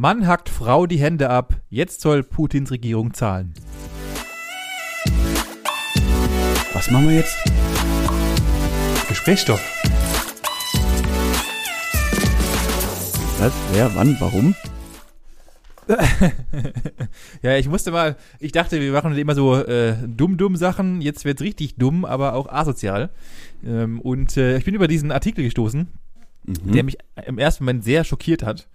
Mann hackt Frau die Hände ab. Jetzt soll Putins Regierung zahlen. Was machen wir jetzt? Gesprächsstoff. Was? Wer? Wann? Warum? ja, ich musste mal, ich dachte, wir machen immer so äh, dumm-dumm Sachen. Jetzt wird's richtig dumm, aber auch asozial. Ähm, und äh, ich bin über diesen Artikel gestoßen, Mhm. der mich im ersten Moment sehr schockiert hat.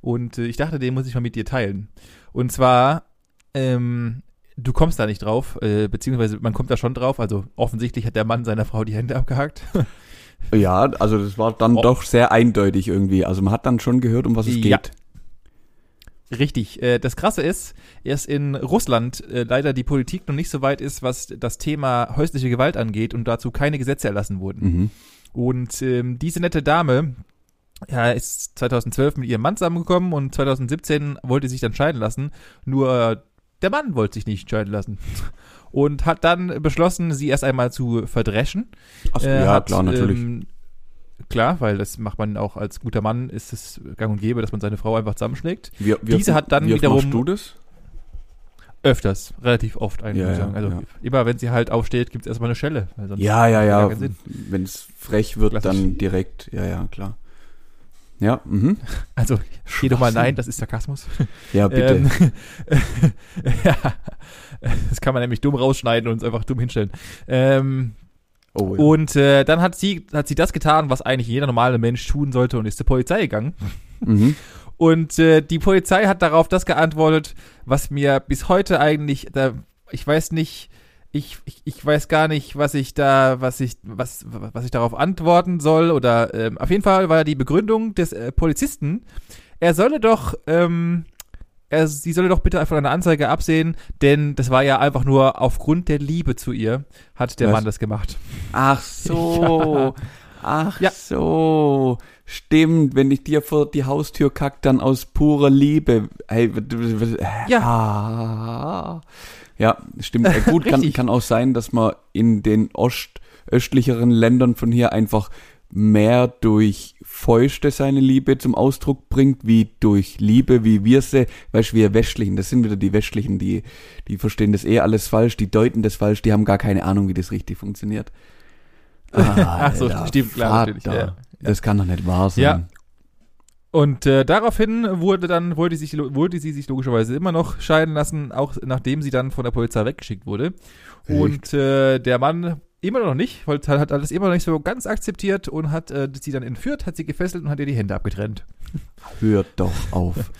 Und äh, ich dachte, den muss ich mal mit dir teilen. Und zwar, ähm, du kommst da nicht drauf, äh, beziehungsweise man kommt da schon drauf. Also offensichtlich hat der Mann seiner Frau die Hände abgehakt. Ja, also das war dann Oh. doch sehr eindeutig irgendwie. Also man hat dann schon gehört, um was es Ja. geht. Richtig. Äh, das Krasse ist, erst in Russland äh, leider die Politik noch nicht so weit ist, was das Thema häusliche Gewalt angeht und dazu keine Gesetze erlassen wurden. Mhm. Und ähm, diese nette Dame ja, ist 2012 mit ihrem Mann zusammengekommen und 2017 wollte sie sich dann scheiden lassen. Nur der Mann wollte sich nicht scheiden lassen. Und hat dann beschlossen, sie erst einmal zu verdreschen. Achso, Äh, ja, hat, klar, natürlich. Ähm, klar, weil das macht man auch als guter Mann, ist es gang und gäbe, dass man seine Frau einfach zusammenschlägt. wie, wie diese hat dann wie wiederum- machst du das? Öfters, relativ oft eigentlich, Ja. Also ja. immer wenn sie halt aufsteht, gibt es erstmal eine Schelle. Ja, ja, ja. Wenn es frech wird, Klassisch. dann direkt. Ja, ja, klar. Ja, mhm. Also, geh doch mal nein, das ist Sarkasmus. Ja, bitte. Ähm, ja, das kann man nämlich dumm rausschneiden und uns einfach dumm hinstellen. Ähm, oh, ja. Und äh, dann hat sie, hat sie das getan, was eigentlich jeder normale Mensch tun sollte und ist zur Polizei gegangen. mhm. Und äh, die Polizei hat darauf das geantwortet, was mir bis heute eigentlich, da, ich weiß nicht, ich, ich, ich weiß gar nicht, was ich da, was ich, was, was ich darauf antworten soll. Oder ähm, auf jeden Fall war die Begründung des äh, Polizisten, er solle doch, ähm, er, sie solle doch bitte von einer Anzeige absehen, denn das war ja einfach nur aufgrund der Liebe zu ihr, hat der Was? Mann das gemacht. Ach so. Ach Ja. so. Stimmt, wenn ich dir vor die Haustür kack, dann aus purer Liebe. Hey, Ja. Ah. Ja, stimmt. Äh, gut, kann, kann auch sein, dass man in den Ost, östlicheren Ländern von hier einfach mehr durch Feuchte seine Liebe zum Ausdruck bringt, wie durch Liebe, wie wir sie, weißt du, wir Westlichen, das sind wieder die Westlichen, die, die verstehen das eh alles falsch, die deuten das falsch, die haben gar keine Ahnung, wie das richtig funktioniert. Ach so, Alter, stimmt, klar, Vater, natürlich, ja, ja. Das kann doch nicht wahr sein. Ja. Und äh, daraufhin wurde dann, wollte, sich, wollte sie sich logischerweise immer noch scheiden lassen, auch nachdem sie dann von der Polizei weggeschickt wurde. Echt? Und äh, der Mann immer noch nicht, wollte, hat alles immer noch nicht so ganz akzeptiert und hat äh, sie dann entführt, hat sie gefesselt und hat ihr die Hände abgetrennt. Hört doch auf.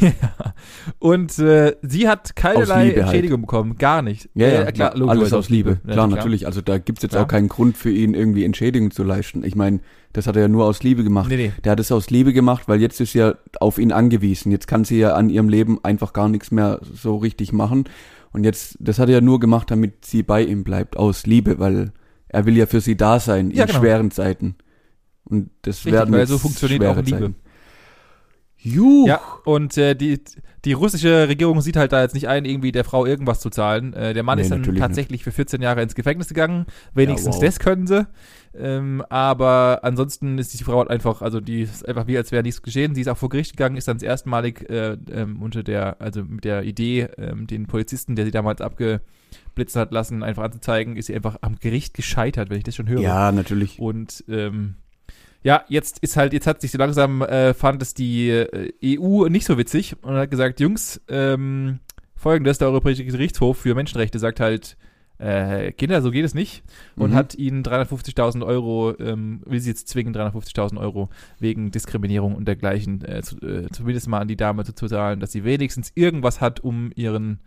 Ja. Und äh, sie hat keinerlei halt. Entschädigung bekommen, gar nicht. Ja, ja, Äh, klar, alles logischerweise aus Liebe. Ja, Klar, natürlich. Also da gibt's jetzt Klar. auch keinen Grund für ihn, irgendwie Entschädigung zu leisten. Ich meine, das hat er ja nur aus Liebe gemacht. Nee, nee. Der hat es aus Liebe gemacht, weil jetzt ist ja auf ihn angewiesen. Jetzt kann sie ja an ihrem Leben einfach gar nichts mehr so richtig machen. Und jetzt, das hat er ja nur gemacht, damit sie bei ihm bleibt, aus Liebe, weil er will ja für sie da sein Ja, in genau. schweren Zeiten. Und das Richtig, werden weil so funktioniert auch Liebe. Zeiten. Juh. Ja, und äh, die, die russische Regierung sieht halt da jetzt nicht ein, irgendwie der Frau irgendwas zu zahlen. Äh, der Mann Nee, ist dann tatsächlich für 14 Jahre ins Gefängnis gegangen. Wenigstens Ja, wow. das können sie. Ähm, aber ansonsten ist die Frau halt einfach, also die ist einfach wie, als wäre nichts geschehen. Sie ist auch vor Gericht gegangen, ist dann das erstmalig äh, ähm, unter der, also mit der Idee, ähm, den Polizisten, der sie damals abgeblitzt hat lassen, einfach anzuzeigen, ist sie einfach am Gericht gescheitert, wenn ich das schon höre. Ja, natürlich. Und ähm, ja, jetzt ist halt, jetzt hat sich so langsam, äh, fand es die äh, EU nicht so witzig und hat gesagt, Jungs, ähm, folgendes, der Europäische Gerichtshof für Menschenrechte sagt halt, äh, Kinder, so geht es nicht und Mhm. hat ihnen 350.000 Euro, ähm, will sie jetzt zwingen, 350.000 Euro wegen Diskriminierung und dergleichen, äh, zu, äh, zumindest mal an die Dame zu, zahlen, dass sie wenigstens irgendwas hat, um ihren,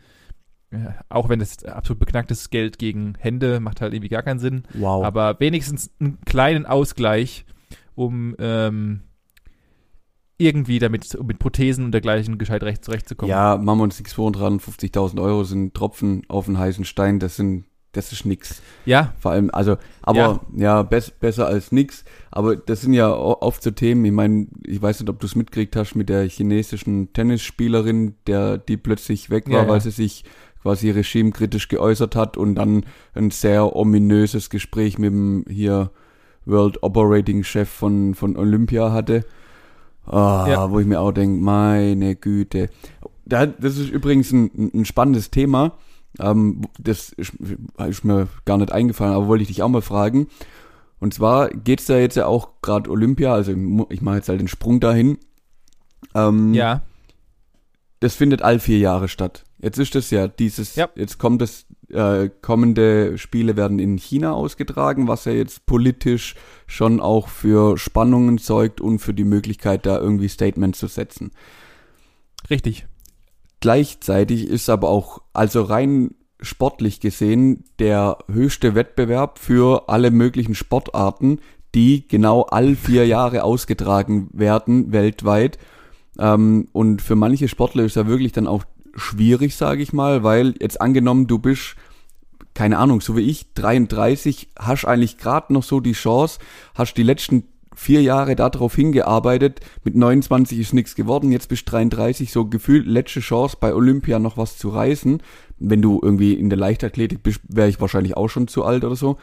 äh, auch wenn es absolut beknacktes Geld gegen Hände macht halt irgendwie gar keinen Sinn, Wow. aber wenigstens einen kleinen Ausgleich, um ähm, irgendwie damit mit Prothesen und dergleichen gescheit recht zurechtzukommen. Ja, uns nichts vor, 350.000 Euro sind Tropfen auf den heißen Stein, das sind, das ist nix. ja, Vor allem, also, aber ja, bess, besser als nix. Aber das sind ja oft so Themen. Ich meine, ich weiß nicht, ob du es mitgekriegt hast mit der chinesischen Tennisspielerin, der die plötzlich weg war, Ja, ja. weil sie sich quasi regimekritisch geäußert hat und dann ein sehr ominöses Gespräch mit dem hier World Operating Chef von, von Olympia hatte. Oh, ja. Wo ich mir auch denke, meine Güte. Das ist übrigens ein, ein spannendes Thema. Ähm, das ist, ist, mir gar nicht eingefallen, aber wollte ich dich auch mal fragen. Und zwar geht's da jetzt ja auch gerade Olympia, also ich mache jetzt halt den Sprung dahin. Ähm, ja. Das findet all vier Jahre statt. Jetzt ist das ja dieses, ja. jetzt kommt das, äh, kommende Spiele werden in China ausgetragen, was ja jetzt politisch schon auch für Spannungen zeugt und für die Möglichkeit, da irgendwie Statements zu setzen. Richtig. Gleichzeitig ist aber auch, also rein sportlich gesehen, der höchste Wettbewerb für alle möglichen Sportarten, die genau all vier Jahre ausgetragen werden weltweit. Ähm, und für manche Sportler ist ja wirklich dann auch schwierig, sage ich mal, weil jetzt angenommen, du bist keine Ahnung, so wie ich, 33, hast eigentlich gerade noch so die Chance, hast die letzten vier Jahre darauf hingearbeitet, mit 29 ist nichts geworden, jetzt bist 33, so gefühlt letzte Chance bei Olympia noch was zu reißen. Wenn du irgendwie in der Leichtathletik bist, wäre ich wahrscheinlich auch schon zu alt oder so.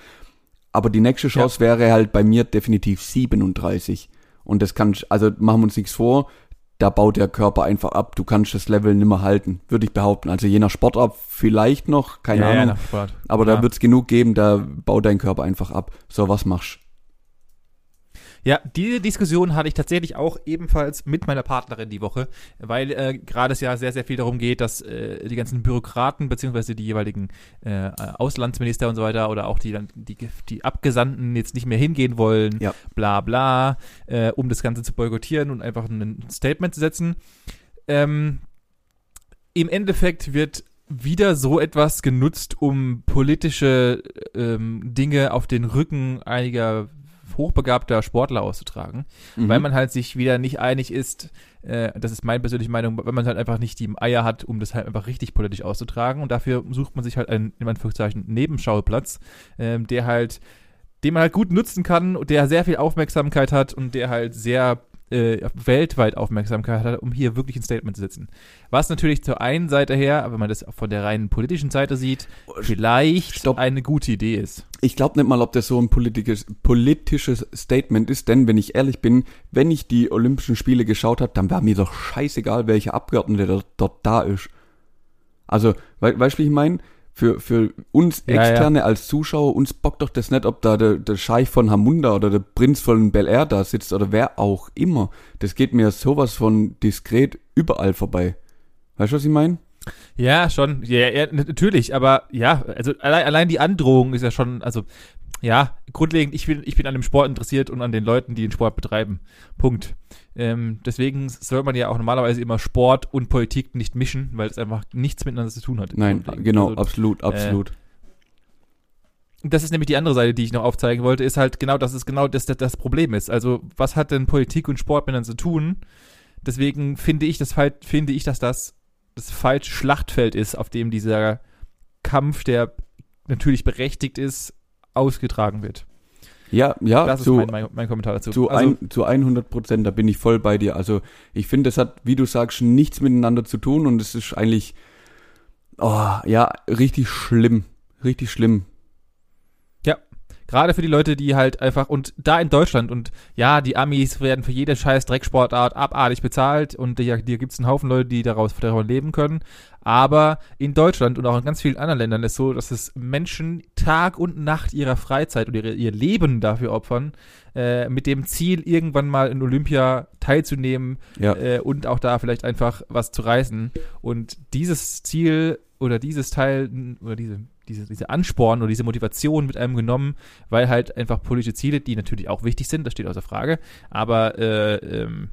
Aber die nächste Chance ja. wäre halt bei mir definitiv 37. Und das kann, also machen wir uns nichts vor, da baut der Körper einfach ab. Du kannst das Level nimmer halten, würde ich behaupten. Also je nach Sportart vielleicht noch, keine ja, Ahnung. Ja, aber ja. da wird es genug geben, da baut dein Körper einfach ab. So, was machst ja, diese Diskussion hatte ich tatsächlich auch ebenfalls mit meiner Partnerin die Woche, weil äh, gerade es ja sehr, sehr viel darum geht, dass äh, die ganzen Bürokraten beziehungsweise die jeweiligen äh, Auslandsminister und so weiter oder auch die, die, die Abgesandten jetzt nicht mehr hingehen wollen, ja. bla bla, äh, um das Ganze zu boykottieren und einfach ein Statement zu setzen. Ähm, Im Endeffekt wird wieder so etwas genutzt, um politische ähm, Dinge auf den Rücken einiger hochbegabter Sportler auszutragen, mhm. weil man halt sich wieder nicht einig ist, äh, das ist meine persönliche Meinung, wenn man halt einfach nicht die Eier hat, um das halt einfach richtig politisch auszutragen und dafür sucht man sich halt einen, in Anführungszeichen, Nebenschauplatz, äh, der halt den man halt gut nutzen kann, der sehr viel Aufmerksamkeit hat und der halt sehr äh, weltweit Aufmerksamkeit hat, um hier wirklich ein Statement zu setzen. Was natürlich zur einen Seite her, wenn man das von der reinen politischen Seite sieht, vielleicht Stopp. eine gute Idee ist. Ich glaube nicht mal, ob das so ein politisches, politisches Statement ist, denn wenn ich ehrlich bin, wenn ich die Olympischen Spiele geschaut habe, dann war mir doch scheißegal, welcher Abgeordnete dort da ist. Also, we weißt du, wie ich meine? Für, für uns Externe ja, ja. als Zuschauer, uns bockt doch das nicht, ob da der, der Scheich von Hamunda oder der Prinz von Bel Air da sitzt oder wer auch immer. Das geht mir sowas von diskret überall vorbei. Weißt du, was ich meine? Ja, schon. Ja, ja, natürlich, aber ja, also allein, allein die Androhung ist ja schon, also ja, grundlegend, ich bin, ich bin an dem Sport interessiert und an den Leuten, die den Sport betreiben. Punkt. Ähm, deswegen soll man ja auch normalerweise immer Sport und Politik nicht mischen, weil es einfach nichts miteinander zu tun hat. Nein, genau, also, absolut, absolut. Äh, das ist nämlich die andere Seite, die ich noch aufzeigen wollte, ist halt genau, dass es genau das, das, das Problem ist. Also, was hat denn Politik und Sport miteinander zu tun? Deswegen finde ich, das, finde ich, dass das das falsche Schlachtfeld ist, auf dem dieser Kampf, der natürlich berechtigt ist, ausgetragen wird. Ja, ja, das zu, ist mein, mein, mein, Kommentar dazu. Zu, also, ein, zu 100 Prozent, da bin ich voll bei dir. Also ich finde, das hat, wie du sagst, nichts miteinander zu tun und es ist eigentlich, oh, ja, richtig schlimm, richtig schlimm. Gerade für die Leute, die halt einfach, und da in Deutschland, und ja, die Amis werden für jede scheiß Drecksportart abartig bezahlt und hier, hier gibt es einen Haufen Leute, die daraus davon leben können. Aber in Deutschland und auch in ganz vielen anderen Ländern ist so, dass es Menschen Tag und Nacht ihrer Freizeit und ihre, ihr Leben dafür opfern, äh, mit dem Ziel, irgendwann mal in Olympia teilzunehmen ja. äh, und auch da vielleicht einfach was zu reißen. Und dieses Ziel oder dieses Teil oder diese diese, diese Ansporn oder diese Motivation mit einem genommen, weil halt einfach politische Ziele, die natürlich auch wichtig sind, das steht außer Frage, aber äh, ähm,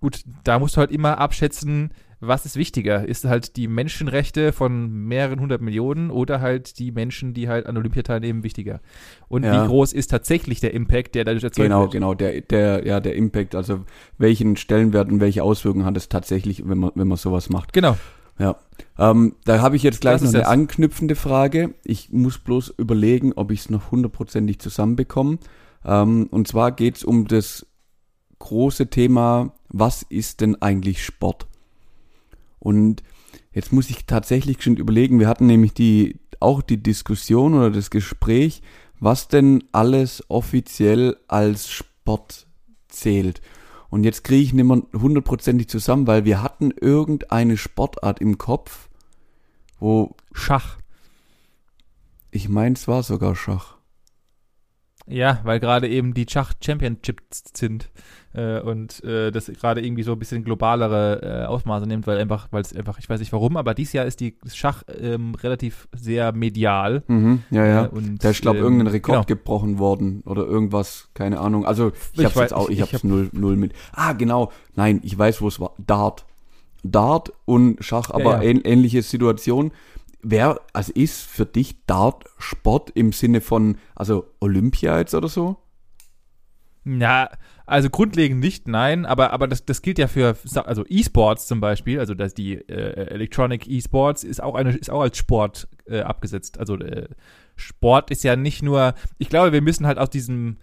gut, da musst du halt immer abschätzen, was ist wichtiger? Ist halt die Menschenrechte von mehreren hundert Millionen oder halt die Menschen, die halt an Olympia teilnehmen, wichtiger? Und ja. wie groß ist tatsächlich der Impact, der dadurch erzeugt genau, wird? Genau, genau, der, der, ja, der Impact, also welchen Stellenwert und welche Auswirkungen hat es tatsächlich, wenn man, wenn man sowas macht? Genau. Ja, ähm, da habe ich jetzt gleich noch eine jetzt? anknüpfende Frage. Ich muss bloß überlegen, ob ich es noch hundertprozentig zusammenbekomme. Ähm, und zwar geht es um das große Thema, was ist denn eigentlich Sport? Und jetzt muss ich tatsächlich schon überlegen, wir hatten nämlich die, auch die Diskussion oder das Gespräch, was denn alles offiziell als Sport zählt. Und jetzt kriege ich nicht mehr hundertprozentig zusammen, weil wir hatten irgendeine Sportart im Kopf, wo Schach. ich meine, es war sogar Schach. Ja, weil gerade eben die Schach Championships sind äh, und äh, das gerade irgendwie so ein bisschen globalere äh, Ausmaße nimmt, weil einfach, weil es einfach, ich weiß nicht warum, aber dieses Jahr ist die Schach ähm, relativ sehr medial. Mhm, ja, ja. Äh, und, da ist, glaube ähm, irgendein Rekord genau. gebrochen worden oder irgendwas, keine Ahnung. Also ich, Ich hab's weiß- jetzt auch, ich, ich- hab's hab- null, null mit. Ah, genau. Nein, ich weiß, wo es war. Dart. Dart und Schach, aber ja. ähn- ähnliche Situation. Wer, also ist für dich Dart Sport im Sinne von, also Olympia jetzt oder so? Na, also grundlegend nicht, nein, aber, aber das, das gilt ja für, also E-Sports zum Beispiel, also dass die äh, Electronic E-Sports ist auch eine, ist auch als Sport äh, abgesetzt. Also äh, Sport ist ja nicht nur, ich glaube, wir müssen halt aus diesem,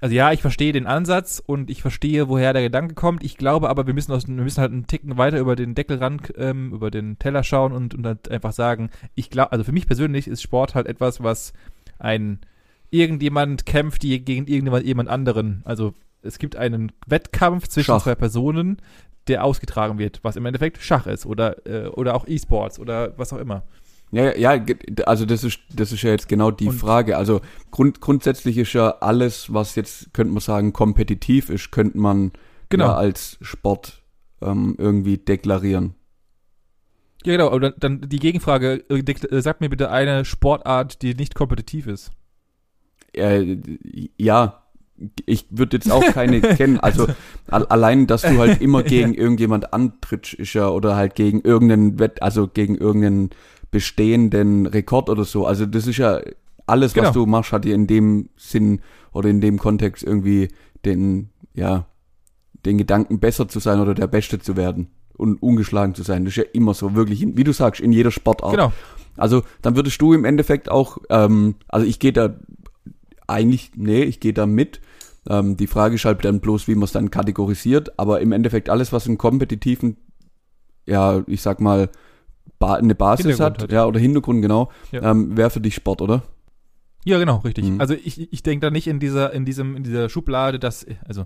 also ja, ich verstehe den Ansatz und ich verstehe, woher der Gedanke kommt. Ich glaube aber, wir müssen, aus, wir müssen halt einen Ticken weiter über den Deckel ran, ähm, über den Teller schauen und, und halt einfach sagen, ich glaube, also für mich persönlich ist Sport halt etwas, was ein irgendjemand kämpft die gegen irgendjemand jemand anderen. Also es gibt einen Wettkampf zwischen Schach. zwei Personen, der ausgetragen wird, was im Endeffekt Schach ist oder, äh, oder auch E-Sports oder was auch immer. Ja, ja, also das ist, das ist ja jetzt genau die Und- Frage. Also grund, grundsätzlich ist ja alles, was jetzt, könnte man sagen, kompetitiv ist, könnte man Genau. ja als Sport ähm, irgendwie deklarieren. Ja, genau. Und dann, dann die Gegenfrage, äh, äh, sag mir bitte eine Sportart, die nicht kompetitiv ist. Äh, ja, ich würde jetzt auch keine kennen. Also al allein, dass du halt immer gegen irgendjemand antrittst, ist ja, oder halt gegen irgendeinen Wett, also gegen irgendeinen bestehenden Rekord oder so. Also das ist ja alles, was Genau. du machst, hat ja in dem Sinn oder in dem Kontext irgendwie den, ja, den Gedanken besser zu sein oder der Beste zu werden und ungeschlagen zu sein. Das ist ja immer so, wirklich, wie du sagst, in jeder Sportart. Genau. Also dann würdest du im Endeffekt auch, ähm, also ich gehe da eigentlich, nee, ich gehe da mit. Ähm, die Frage ist halt dann bloß, wie man es dann kategorisiert, aber im Endeffekt alles, was einen kompetitiven, ja, ich sag mal, ba eine Basis hat, hat. ja, oder Hintergrund, genau, Ja. ähm, wäre für dich Sport, oder? Ja, genau, richtig. Mhm. Also ich, ich denke da nicht in dieser, in diesem, in dieser Schublade, dass, also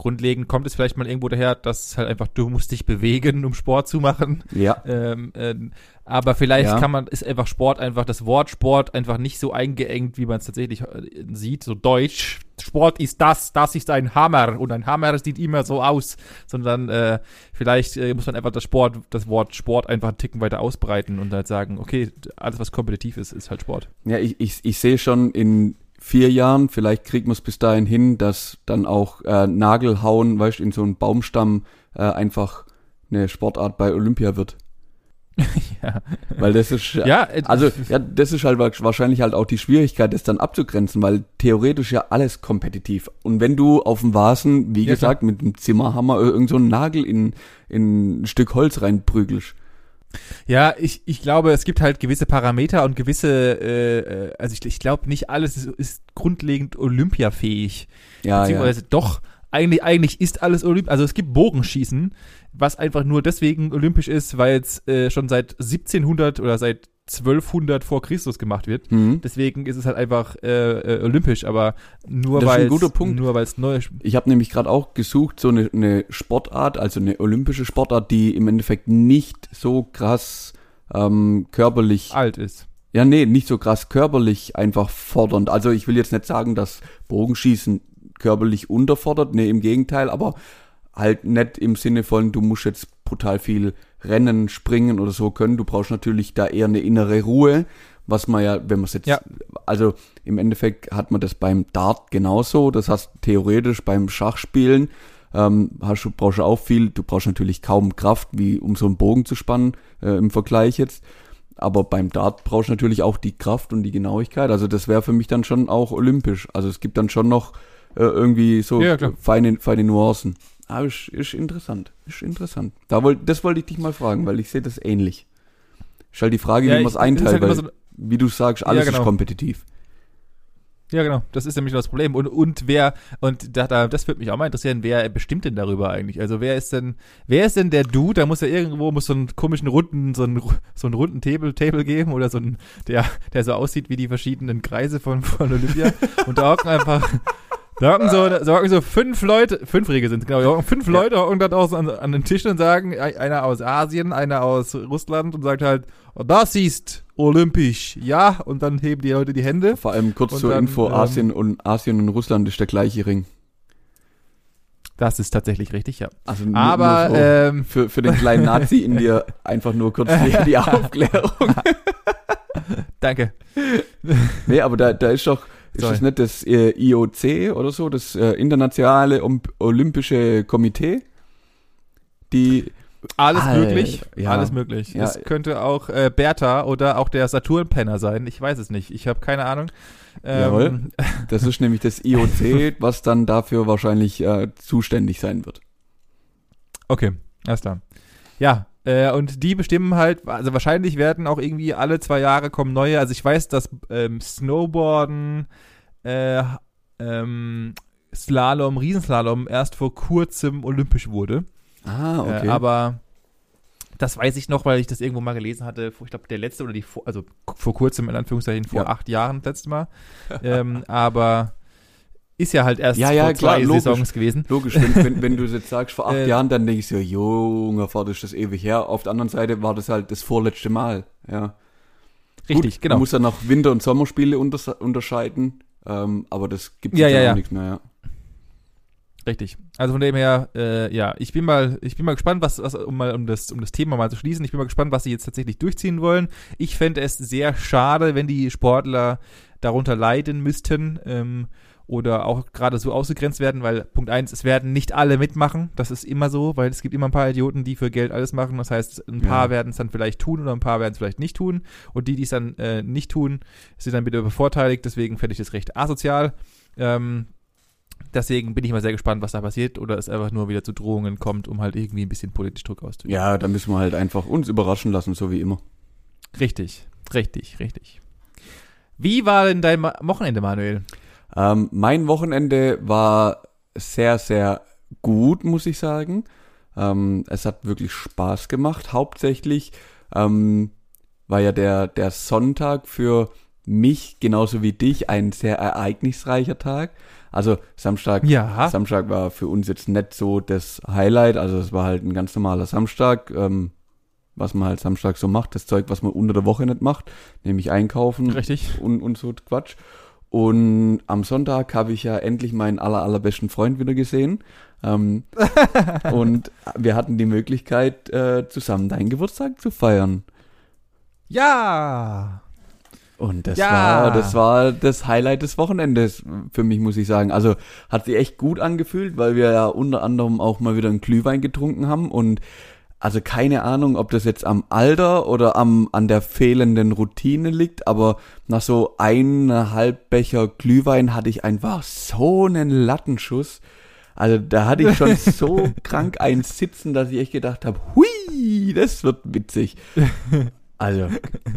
grundlegend kommt es vielleicht mal irgendwo daher, dass halt einfach, du musst dich bewegen, um Sport zu machen. Ja. Ähm, ähm, aber vielleicht Ja. kann man, ist einfach Sport einfach, das Wort Sport einfach nicht so eingeengt, wie man es tatsächlich äh, sieht, so deutsch. Sport ist das, das ist ein Hammer und ein Hammer sieht immer so aus, sondern äh, vielleicht äh, muss man einfach das Sport, das Wort Sport einfach einen Ticken weiter ausbreiten und halt sagen, okay, alles was kompetitiv ist, ist halt Sport. Ja, ich, ich, ich sehe schon in vier Jahren, vielleicht kriegt man es bis dahin hin, dass dann auch äh, Nagelhauen, weißt du, in so einen Baumstamm äh, einfach eine Sportart bei Olympia wird. ja. Weil das ist Ja, äh, Also, ja, das ist halt wa- wahrscheinlich halt auch die Schwierigkeit, das dann abzugrenzen, weil theoretisch ja alles kompetitiv. Und wenn du auf dem Vasen, wie Ja, gesagt, mit einem Zimmerhammer irgend so einen Nagel in, in ein Stück Holz reinprügelst. Ja, ich, ich glaube, es gibt halt gewisse Parameter und gewisse, äh, äh, also ich, ich glaube, nicht alles ist, ist grundlegend olympiafähig. Ja, ja. Beziehungsweise doch, eigentlich, eigentlich ist alles olympisch. Also es gibt Bogenschießen, was einfach nur deswegen olympisch ist, weil es äh, schon seit 1700 oder seit 1200 vor Christus gemacht wird. Mhm. Deswegen ist es halt einfach äh, äh, olympisch, aber nur ist weil nur weil es neu Ich habe nämlich gerade auch gesucht, so eine, eine Sportart, also eine olympische Sportart, die im Endeffekt nicht so krass ähm, körperlich alt ist. Ja, nee, nicht so krass körperlich einfach fordernd. Also ich will jetzt nicht sagen, dass Bogenschießen körperlich unterfordert, nee, im Gegenteil, aber halt nicht im Sinne von, du musst jetzt brutal viel rennen, springen oder so können. Du brauchst natürlich da eher eine innere Ruhe, was man ja, wenn man es jetzt, Ja. also im Endeffekt hat man das beim Dart genauso, das heißt theoretisch beim Schachspielen ähm, hast du, brauchst du auch viel, du brauchst natürlich kaum Kraft, wie um so einen Bogen zu spannen, äh, im Vergleich jetzt. Aber beim Dart brauchst du natürlich auch die Kraft und die Genauigkeit. Also das wäre für mich dann schon auch olympisch. Also es gibt dann schon noch äh, irgendwie so Ja, feine, feine Nuancen. Aber ist, ist interessant. Ist interessant. Da wollt, das wollte ich dich mal fragen, weil ich sehe das ähnlich. Ist halt die Frage, Ja, wie man es einteilt, halt weil, so- wie du sagst, alles Ja, genau. ist kompetitiv. Ja, genau. Das ist nämlich das Problem. Und, und wer, und da, da, das würde mich auch mal interessieren, wer bestimmt denn darüber eigentlich? Also wer ist denn, wer ist denn der Dude? Da muss ja irgendwo, muss so einen komischen runden, so einen, so einen runden Table, Table geben oder so ein, der, der so aussieht wie die verschiedenen Kreise von, von Olympia. und da hocken einfach Da hocken so, da hocken so fünf Leute, fünf Regeln sind genau, da hocken fünf Ja. Leute hocken dann aus an, an den Tischen und sagen, einer aus Asien, einer aus Russland und sagt halt, oh, das ist olympisch, ja, und dann heben die Leute die Hände. Vor allem kurz zur dann, Info, ähm, Asien und Asien und Russland ist der gleiche Ring. Das ist tatsächlich richtig, ja. Also nur- Aber, nur so ähm, für, für den kleinen Nazi in dir einfach nur kurz die, die Aufklärung. danke. Nee, aber da, da ist doch, ist Sorry. das nicht das äh, IOC oder so, das äh, Internationale Olympische Komitee? Die, Alles Alter, möglich, ja. alles möglich. Ja. Es könnte auch äh, Bertha oder auch der Saturn-Penner sein, ich weiß es nicht, ich habe keine Ahnung. Ähm, Jawohl. das ist nämlich das IOC, was dann dafür wahrscheinlich äh, zuständig sein wird. Okay, alles klar. Ja, äh, und die bestimmen halt, also wahrscheinlich werden auch irgendwie alle zwei Jahre kommen neue. Also ich weiß, dass ähm, Snowboarden, äh, ähm, Slalom, Riesenslalom erst vor kurzem olympisch wurde. Ah, okay. Äh, aber das weiß ich noch, weil ich das irgendwo mal gelesen hatte. Ich glaube, der letzte oder die, vor, also vor kurzem, in Anführungszeichen, vor Ja. acht Jahren das letzte Mal. ähm, aber ist ja halt erst Ja, ja, vor klar, zwei logisch. Saisons gewesen. Logisch, wenn, wenn, wenn du jetzt sagst, vor acht Äh, Jahren, dann denke ich so, junger Vater, ist das ewig her. Auf der anderen Seite war das halt das vorletzte Mal. Ja. Richtig, Gut, genau. Man muss dann noch Winter- und Sommerspiele unters- unterscheiden, ähm, aber das gibt Ja, jetzt ja, auch ja. nichts mehr. Ja. Richtig. Also von dem her, äh, ja, ich bin mal, ich bin mal gespannt, was, was um mal um das, um das Thema mal zu schließen. Ich bin mal gespannt, was sie jetzt tatsächlich durchziehen wollen. Ich fände es sehr schade, wenn die Sportler darunter leiden müssten ähm, oder auch gerade so ausgegrenzt werden, weil Punkt eins, es werden nicht alle mitmachen. Das ist immer so, weil es gibt immer ein paar Idioten, die für Geld alles machen. Das heißt, ein paar Ja. werden es dann vielleicht tun oder ein paar werden es vielleicht nicht tun. Und die, die es dann äh, nicht tun, sind dann wieder bevorteiligt. Deswegen fände ich das recht asozial. Ähm, Deswegen bin ich mal sehr gespannt, was da passiert oder es einfach nur wieder zu Drohungen kommt, um halt irgendwie ein bisschen politisch Druck auszuüben. ja, da müssen wir halt einfach uns überraschen lassen, so wie immer. Richtig, richtig, richtig. Wie war denn dein Ma Wochenende, Manuel? Ähm, mein Wochenende war sehr, sehr gut, muss ich sagen. Ähm, es hat wirklich Spaß gemacht. Hauptsächlich ähm, war ja der, der Sonntag für mich genauso wie dich ein sehr ereignisreicher Tag. Also Samstag, Ja. Samstag war für uns jetzt nicht so das Highlight. Also es war halt ein ganz normaler Samstag, ähm, was man halt Samstag so macht. Das Zeug, was man unter der Woche nicht macht, nämlich einkaufen Richtig. und, und so Quatsch. Und am Sonntag habe ich ja endlich meinen aller, allerbesten Freund wieder gesehen. Ähm, und wir hatten die Möglichkeit, äh, zusammen deinen Geburtstag zu feiern. Ja. Und das Ja. war, das war das Highlight des Wochenendes für mich, muss ich sagen. Also hat sich echt gut angefühlt, weil wir ja unter anderem auch mal wieder einen Glühwein getrunken haben und also keine Ahnung, ob das jetzt am Alter oder am, an der fehlenden Routine liegt, aber nach so eineinhalb Becher Glühwein hatte ich einfach so einen Lattenschuss. Also da hatte ich schon so krank einen Sitzen, dass ich echt gedacht habe, hui, das wird witzig. Also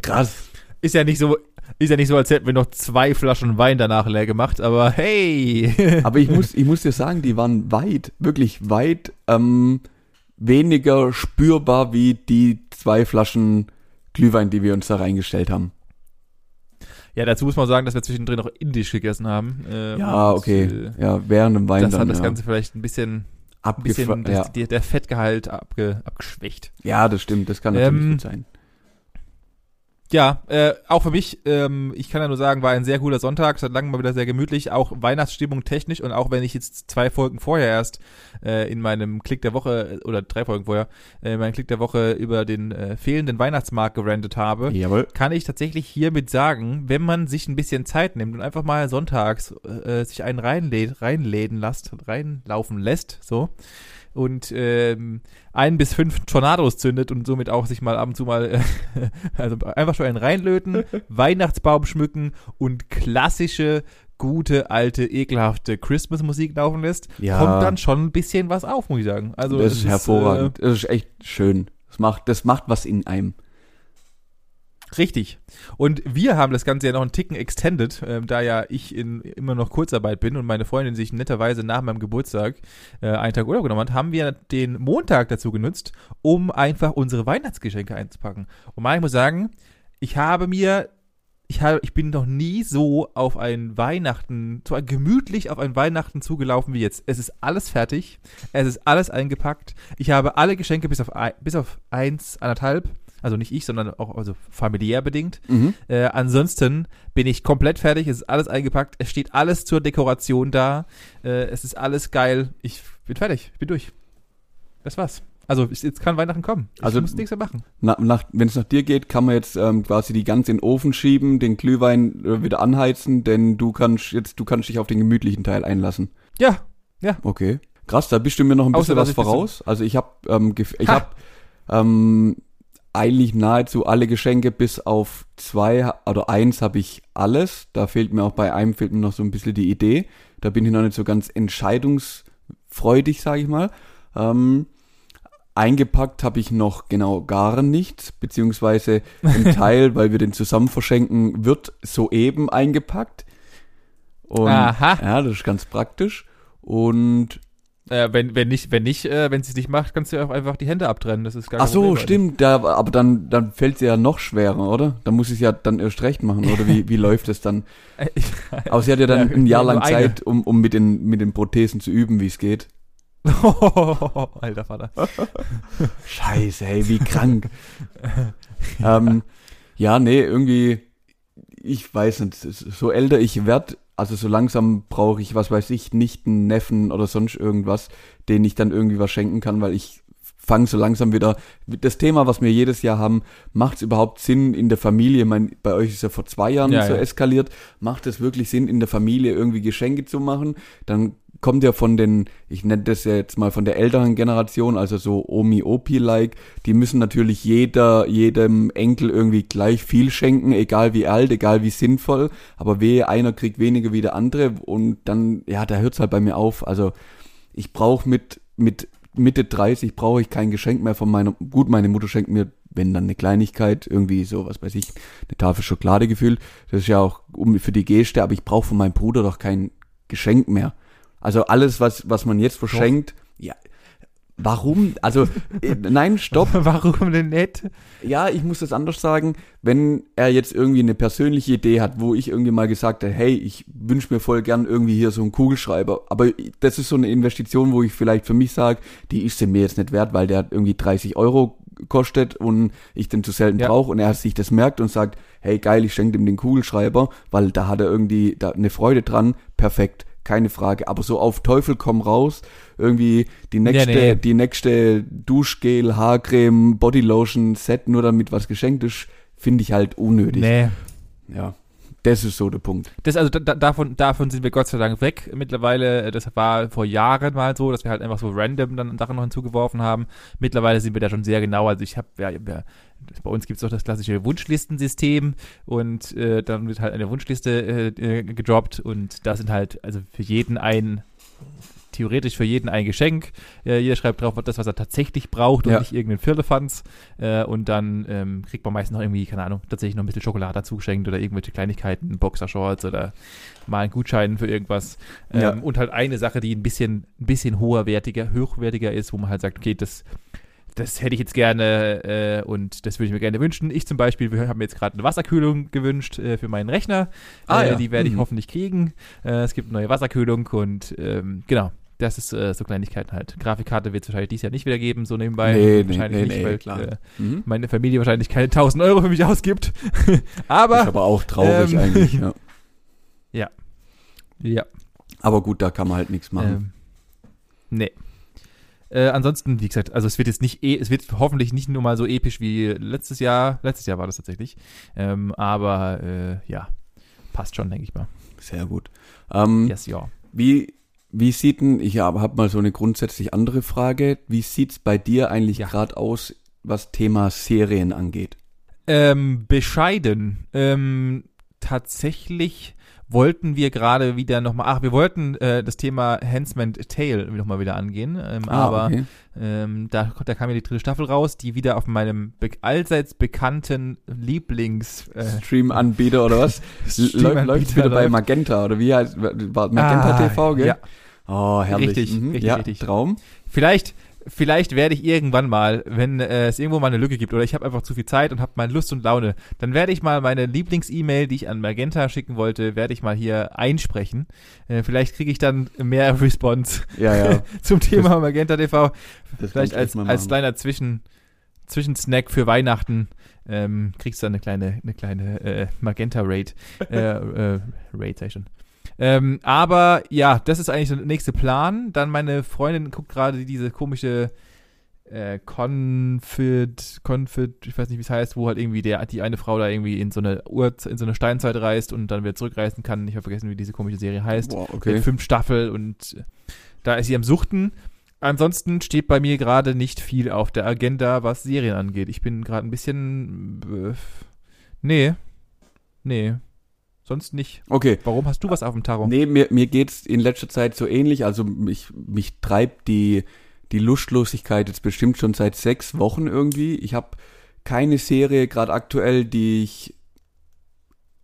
krass. Ist ja nicht so, ist ja nicht so, als hätten wir noch zwei Flaschen Wein danach leer gemacht, aber hey. Aber ich muss, ich muss dir sagen, die waren weit, wirklich weit ähm, weniger spürbar wie die zwei Flaschen Glühwein, die wir uns da reingestellt haben. Ja, dazu muss man sagen, dass wir zwischendrin noch indisch gegessen haben. äh, Ja, okay. äh, Ja, während dem Wein Das dann. hat das ja. Ganze vielleicht ein bisschen, ein bisschen Abgefa- das, ja. die, der Fettgehalt abge, abgeschwächt. ja, das stimmt, das kann natürlich Ähm, gut sein. Ja, äh, auch für mich, ähm, ich kann ja nur sagen, war ein sehr cooler Sonntag, seit langem mal wieder sehr gemütlich, auch Weihnachtsstimmung technisch und auch wenn ich jetzt zwei Folgen vorher erst äh, in meinem Klick der Woche, äh, oder drei Folgen vorher, äh, in meinem Klick der Woche über den äh, fehlenden Weihnachtsmarkt gerandet habe, Jawohl. kann ich tatsächlich hiermit sagen, wenn man sich ein bisschen Zeit nimmt und einfach mal sonntags äh, sich einen reinlädt, reinläden lässt, reinlaufen lässt, so, und ähm, ein bis fünf Tornados zündet und somit auch sich mal ab und zu mal, äh, also einfach schon einen reinlöten, Weihnachtsbaum schmücken und klassische, gute, alte, ekelhafte Christmas-Musik laufen lässt, Ja. kommt dann schon ein bisschen was auf, muss ich sagen. Also das ist hervorragend. Äh, das ist echt schön. Das macht, das macht was in einem. Richtig. Und wir haben das Ganze ja noch einen Ticken extended, ähm, da ja ich in immer noch Kurzarbeit bin und meine Freundin sich netterweise nach meinem Geburtstag äh, einen Tag Urlaub genommen hat, haben wir den Montag dazu genutzt, um einfach unsere Weihnachtsgeschenke einzupacken. Und mal, ich muss sagen, ich habe mir, ich, habe, ich bin noch nie so auf ein Weihnachten, so gemütlich auf ein Weihnachten zugelaufen wie jetzt. Es ist alles fertig, es ist alles eingepackt. Ich habe alle Geschenke bis auf, ein, bis auf eins, anderthalb, also nicht ich, sondern auch also familiär bedingt. Mhm. Äh, ansonsten bin ich komplett fertig, es ist alles eingepackt, es steht alles zur Dekoration da, äh, es ist alles geil. Ich bin fertig, ich bin durch. Das war's. Also jetzt kann Weihnachten kommen. Ich Also- muss nichts mehr machen. Na, nach, Wenn es nach dir geht, kann man jetzt ähm, quasi die ganz in den Ofen schieben, den Glühwein äh, wieder anheizen, denn du kannst jetzt, du kannst dich auf den gemütlichen Teil einlassen. Ja, Okay. Krass, da bist du mir noch ein bisschen was voraus. Also ich habe ähm, ich Ha! habe ähm, eigentlich nahezu alle Geschenke bis auf zwei oder eins habe ich alles. Da fehlt mir auch bei einem fehlt mir noch so ein bisschen die Idee. Da bin ich noch nicht so ganz entscheidungsfreudig, sage ich mal. Ähm, eingepackt habe ich noch genau gar nichts, beziehungsweise ein Teil, weil wir den zusammen verschenken, wird soeben eingepackt. Und Aha. ja, das ist ganz praktisch. Und äh, wenn, wenn nicht, wenn nicht, äh, wenn sie es nicht macht, kannst du auch einfach die Hände abtrennen. Das ist gar Ach so, Problem, stimmt, da, aber dann, dann fällt sie ja noch schwerer, oder? Dann muss ich es ja dann erst recht machen, oder wie, wie läuft es dann? Alter. Aber sie hat ja dann Ja, ein Jahr lang. Zeit, um, um mit, den, mit den Prothesen zu üben, wie es geht. Alter Vater. Scheiße, hey, wie krank. ähm, ja, nee, irgendwie, ich weiß nicht, so älter ich werd, also so langsam brauche ich, was weiß ich, nicht einen Neffen oder sonst irgendwas, den ich dann irgendwie was schenken kann, weil ich fange so langsam wieder, das Thema, was wir jedes Jahr haben, macht es überhaupt Sinn in der Familie, mein, bei euch ist ja vor zwei Jahren Ja, so ja. eskaliert, macht es wirklich Sinn, in der Familie irgendwie Geschenke zu machen, dann kommt ja von den, ich nenne das jetzt mal von der älteren Generation, also so Omi, Opi-like, die müssen natürlich jeder, jedem Enkel irgendwie gleich viel schenken, egal wie alt, egal wie sinnvoll, aber wehe, einer kriegt weniger wie der andere und dann, ja, da hört's halt bei mir auf, also ich brauche mit, mit Mitte 30 brauche ich kein Geschenk mehr von meiner, gut, meine Mutter schenkt mir, wenn dann eine Kleinigkeit, irgendwie so, was weiß ich, eine Tafel Schokolade gefühlt, das ist ja auch für die Geste, aber ich brauche von meinem Bruder doch kein Geschenk mehr. Also alles, was, was man jetzt verschenkt, ja, warum? Also, äh, nein, stopp. Warum denn nicht? Ja, ich muss das anders sagen. Wenn er jetzt irgendwie eine persönliche Idee hat, wo ich irgendwie mal gesagt habe, hey, ich wünsche mir voll gern irgendwie hier so einen Kugelschreiber. Aber das ist so eine Investition, wo ich vielleicht für mich sage, die ist sie mir jetzt nicht wert, weil der hat irgendwie 30 Euro kostet und ich den zu selten Ja. brauche und er sich das merkt und sagt, hey geil, ich schenke ihm den Kugelschreiber, weil da hat er irgendwie da eine Freude dran, perfekt, keine Frage. Aber so auf Teufel komm raus, irgendwie die nächste, nee. die nächste Duschgel, Haarcreme, Bodylotion, Set, nur damit was geschenkt ist, finde ich halt unnötig. Nee. Ja, das ist so der Punkt. Das, also da, da- davon, davon sind wir Gott sei Dank weg mittlerweile. Das war vor Jahren mal so, dass wir halt einfach so random dann Sachen noch hinzugeworfen haben. Mittlerweile sind wir da schon sehr genau. Also ich habe, ja, ja, bei uns gibt es auch das klassische Wunschlistensystem und äh, dann wird halt eine Wunschliste äh, äh, gedroppt und da sind halt also für jeden ein theoretisch für jeden ein Geschenk. Äh, jeder schreibt drauf, das, was er tatsächlich braucht und Ja. nicht irgendeinen Firlefanz. Äh, und dann ähm, kriegt man meistens noch irgendwie, keine Ahnung, tatsächlich noch ein bisschen Schokolade dazu geschenkt oder irgendwelche Kleinigkeiten, Boxershorts oder mal einen Gutschein für irgendwas. Ähm, Ja. Und halt eine Sache, die ein bisschen, ein bisschen hoherwertiger, hochwertiger ist, wo man halt sagt, okay, das, das hätte ich jetzt gerne äh, und das würde ich mir gerne wünschen. Ich zum Beispiel, wir haben mir jetzt gerade eine Wasserkühlung gewünscht äh, für meinen Rechner. Ah, äh, ja. Die werde ich Mhm. hoffentlich kriegen. Äh, es gibt eine neue Wasserkühlung und ähm, genau. Das ist äh, so Kleinigkeiten halt. Grafikkarte wird es wahrscheinlich dieses Jahr nicht wieder geben, so nebenbei. Nee, wahrscheinlich nee, nicht, nee, weil klar. Äh, Mhm. meine Familie wahrscheinlich keine 1000 Euro für mich ausgibt. ist aber, aber auch traurig ähm, eigentlich, ja. ja, Aber gut, da kann man halt nichts machen. ähm, nee. Äh, ansonsten, wie gesagt, also es wird jetzt nicht, eh, es wird hoffentlich nicht nur mal so episch wie letztes Jahr. Letztes Jahr war das tatsächlich. Ähm, aber äh, ja, passt schon, denke ich mal. Sehr gut. Ähm, Yes, ja. Wie, wie sieht denn, ich habe hab mal so eine grundsätzlich andere Frage, wie sieht's bei dir eigentlich Ja. gerade aus, was Thema Serien angeht? Ähm, bescheiden. Ähm, tatsächlich wollten wir gerade wieder nochmal, ach, wir wollten äh, das Thema Handsman Tale nochmal wieder angehen, ähm, aber Ah, okay. ähm, da, da kam ja die dritte Staffel raus, die wieder auf meinem be allseits bekannten Lieblings... Äh, Stream-Anbieter oder was? Stream-Anbieter Läuft wieder bei. Magenta oder wie heißt, Magenta Ah, TV, gell? ja. Oh, herrlich. Richtig, mhm. richtig, ja, richtig. Traum. Vielleicht vielleicht werde ich irgendwann mal, wenn äh, es irgendwo mal eine Lücke gibt oder ich habe einfach zu viel Zeit und habe mal Lust und Laune, dann werde ich mal meine Lieblings-E-Mail, die ich an Magenta schicken wollte, werde ich mal hier einsprechen. Äh, vielleicht kriege ich dann mehr Response Ja, ja. zum Thema Magenta TV. Das Vielleicht als, als kleiner Zwischen, Zwischensnack für Weihnachten ähm, kriegst du dann eine kleine, eine kleine äh, Magenta Raid. äh, äh, Raid, sag ich schon. Ähm, aber ja, das ist eigentlich der nächste Plan. Dann meine Freundin guckt gerade diese komische äh, Confid, Confid, ich weiß nicht, wie es heißt, wo halt irgendwie der, die eine Frau da irgendwie in so eine Ur, in so eine Steinzeit reist und dann wieder zurückreisen kann. Ich habe vergessen, wie diese komische Serie heißt Boah, mit okay. fünf Staffel und da ist sie am Suchten. Ansonsten steht bei mir gerade nicht viel auf der Agenda, was Serien angeht. Ich bin gerade ein bisschen. Äh, nee. Nee. Sonst nicht. Okay. Warum hast du was auf dem Tarot? Nee, mir, mir geht's in letzter Zeit so ähnlich. Also mich, mich treibt die, die Lustlosigkeit jetzt bestimmt schon seit sechs Wochen irgendwie. Ich habe keine Serie gerade aktuell, die ich,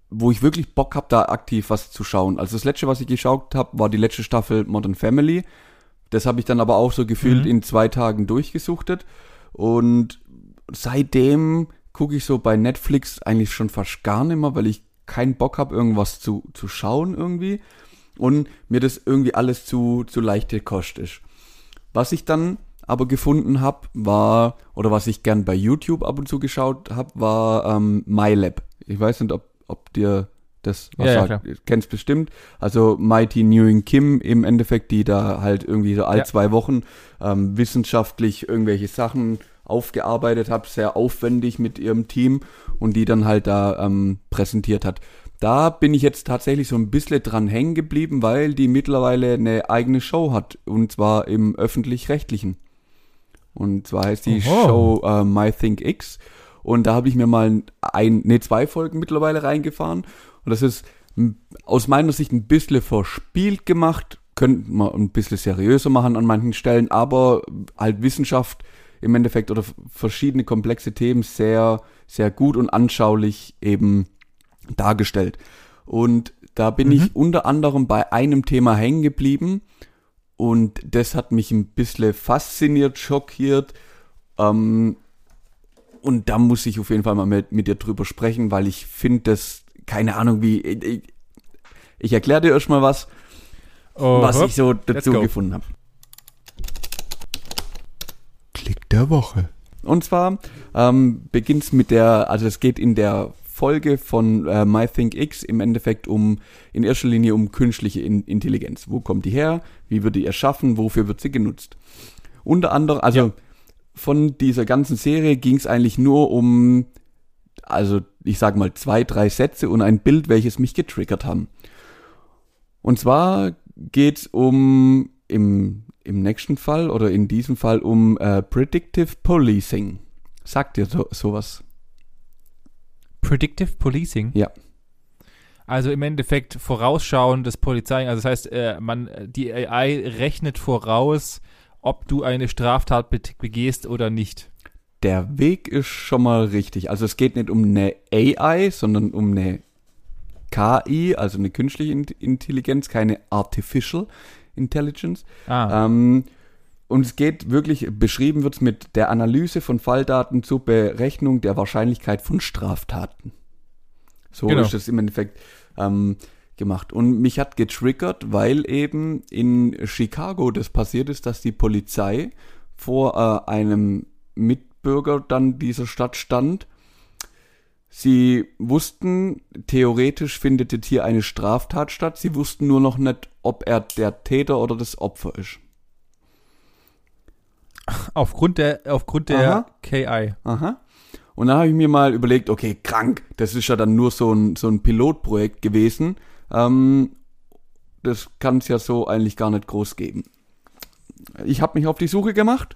wo ich wirklich Bock hab, da aktiv was zu schauen. Also das letzte, was ich geschaut habe, war die letzte Staffel Modern Family. Das habe ich dann aber auch so gefühlt Mhm. in zwei Tagen durchgesuchtet. Und seitdem gucke ich so bei Netflix eigentlich schon fast gar nicht mehr, weil ich keinen Bock habe, irgendwas zu, zu schauen irgendwie. Und mir das irgendwie alles zu, zu leichte Kost ist. Was ich dann aber gefunden habe, war, oder was ich gern bei YouTube ab und zu geschaut habe, war ähm, MyLab. Ich weiß nicht, ob, ob dir das was Ja, ja, sagt. Du kennst bestimmt. Also Mighty Nguyen Kim im Endeffekt, die da halt irgendwie so alle Ja. zwei Wochen ähm, wissenschaftlich irgendwelche Sachen aufgearbeitet hat, sehr aufwendig mit ihrem Team und die dann halt da ähm, präsentiert hat. Da bin ich jetzt tatsächlich so ein bisschen dran hängen geblieben, weil die mittlerweile eine eigene Show hat und zwar im öffentlich-rechtlichen. Und zwar heißt die Oho. Show äh, My Think X und da habe ich mir mal ein, ne, zwei Folgen mittlerweile reingefahren und das ist aus meiner Sicht ein bisschen verspielt gemacht, könnte man ein bisschen seriöser machen an manchen Stellen, aber halt Wissenschaft im Endeffekt oder verschiedene komplexe Themen sehr, sehr gut und anschaulich eben dargestellt. Und da bin Mhm. ich unter anderem bei einem Thema hängen geblieben und das hat mich ein bisschen fasziniert, schockiert. Ähm, und da muss ich auf jeden Fall mal mit, mit dir drüber sprechen, weil ich finde das, keine Ahnung wie, ich, ich, erkläre dir erstmal was, Oh, was hopp. ich so dazu gefunden habe. Klick der Woche. Und zwar ähm, beginnt's mit der, also es geht in der Folge von äh, MyThinkX im Endeffekt um, in erster Linie um künstliche in Intelligenz. Wo kommt die her? Wie wird die erschaffen? Wofür wird sie genutzt? Unter anderem, also Ja. von dieser ganzen Serie ging's eigentlich nur um, also ich sag mal zwei, drei Sätze und ein Bild, welches mich getriggert haben. Und zwar geht's um im, im nächsten Fall oder in diesem Fall um äh, Predictive Policing. Sagt dir so, sowas? Predictive Policing. Ja. Also im Endeffekt vorausschauendes Polizei. Also das heißt, äh, man, die AI rechnet voraus, ob du eine Straftat be begehst oder nicht. Der Weg ist schon mal richtig. Also es geht nicht um eine AI, sondern um eine KI, also eine künstliche In- Intelligenz, keine Artificial Intelligence. Ah, Ähm, und es geht wirklich, beschrieben wird es mit der Analyse von Falldaten zur Berechnung der Wahrscheinlichkeit von Straftaten. So Genau. ist es im Endeffekt ähm, gemacht. Und mich hat getriggert, weil eben in Chicago das passiert ist, dass die Polizei vor äh, einem Mitbürger dann dieser Stadt stand. Sie wussten, theoretisch findet jetzt hier eine Straftat statt. Sie wussten nur noch nicht, ob er der Täter oder das Opfer ist. aufgrund der, aufgrund der Aha. KI. Aha. Und dann habe ich mir mal überlegt, okay, krank, das ist ja dann nur so ein, so ein Pilotprojekt gewesen. Ähm, das kann es ja so eigentlich gar nicht groß geben. Ich habe mich auf die Suche gemacht.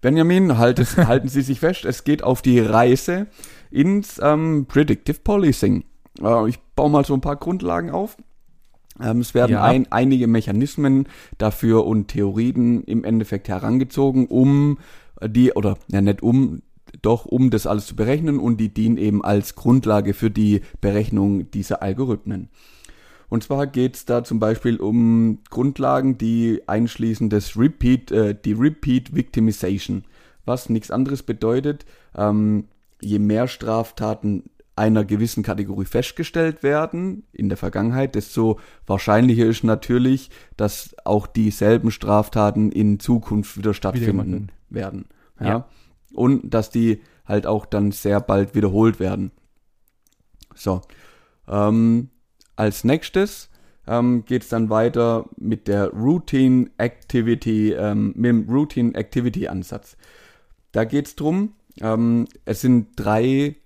Benjamin, halt es, halten Sie sich fest, es geht auf die Reise ins ähm, Predictive Policing. Äh, ich baue mal so ein paar Grundlagen auf. Ähm, es werden Ja. ein, einige Mechanismen dafür und Theorien im Endeffekt herangezogen, um die, oder ja nicht um, doch um das alles zu berechnen und die dienen eben als Grundlage für die Berechnung dieser Algorithmen. Und zwar geht's da zum Beispiel um Grundlagen, die einschließen das Repeat, äh, die Repeat Victimization, was nichts anderes bedeutet, ähm, je mehr Straftaten einer gewissen Kategorie festgestellt werden in der Vergangenheit, desto wahrscheinlicher ist natürlich, dass auch dieselben Straftaten in Zukunft wieder stattfinden werden. Ja? Ja. Und dass die halt auch dann sehr bald wiederholt werden. So. Ähm, als nächstes ähm, geht es dann weiter mit der Routine Activity, ähm, mit dem Routine Activity Ansatz. Da geht es drum. Ähm, es sind drei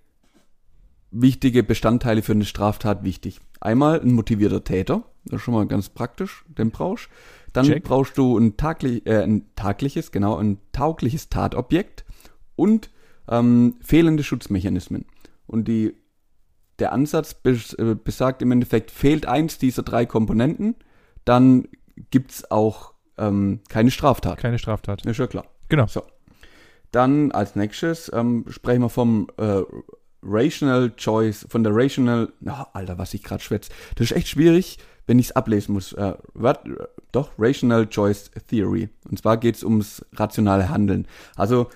wichtige Bestandteile für eine Straftat wichtig. Einmal ein motivierter Täter, das ist schon mal ganz praktisch, den brauchst. Dann Check. brauchst du ein, tagli äh, ein tagliches, genau, ein taugliches Tatobjekt und ähm, fehlende Schutzmechanismen. Und die, der Ansatz bes äh, besagt im Endeffekt, fehlt eins dieser drei Komponenten, dann gibt's auch ähm, keine Straftat. Keine Straftat. Ist ja klar. Genau. So. Dann als nächstes ähm, sprechen wir vom äh, Rational Choice, von der Rational, na, Alter, was ich gerade schwätze. Das ist echt schwierig, wenn ich es ablesen muss. Äh, wat, doch, Rational Choice Theory. Und zwar geht es ums rationale Handeln. Also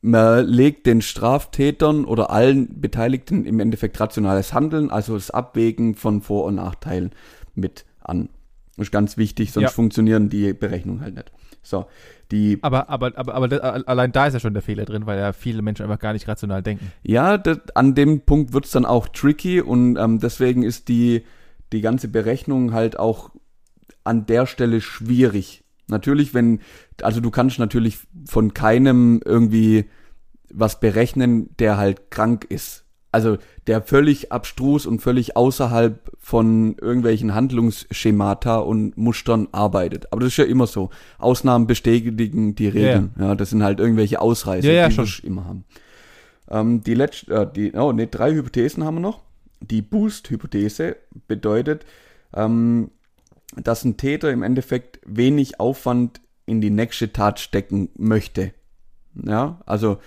man legt den Straftätern oder allen Beteiligten im Endeffekt rationales Handeln, also das Abwägen von Vor- und Nachteilen mit an. Das ist ganz wichtig, sonst Ja. funktionieren die Berechnungen halt nicht. So, die Aber, aber, aber, aber allein da ist ja schon der Fehler drin, weil ja viele Menschen einfach gar nicht rational denken. Ja, das, an dem Punkt wird's dann auch tricky und ähm, deswegen ist die, die ganze Berechnung halt auch an der Stelle schwierig. Natürlich, wenn, also du kannst natürlich von keinem irgendwie was berechnen, der halt krank ist. Also der völlig abstrus und völlig außerhalb von irgendwelchen Handlungsschemata und Mustern arbeitet. Aber das ist ja immer so. Ausnahmen bestätigen die Regeln. Ja, das sind halt irgendwelche Ausreißer, Ja, ja, die schon. wir immer haben. Ähm, die letzte, äh, die, oh, ne, drei Hypothesen haben wir noch. Die Boost-Hypothese bedeutet, ähm, dass ein Täter im Endeffekt wenig Aufwand in die nächste Tat stecken möchte. Ja, also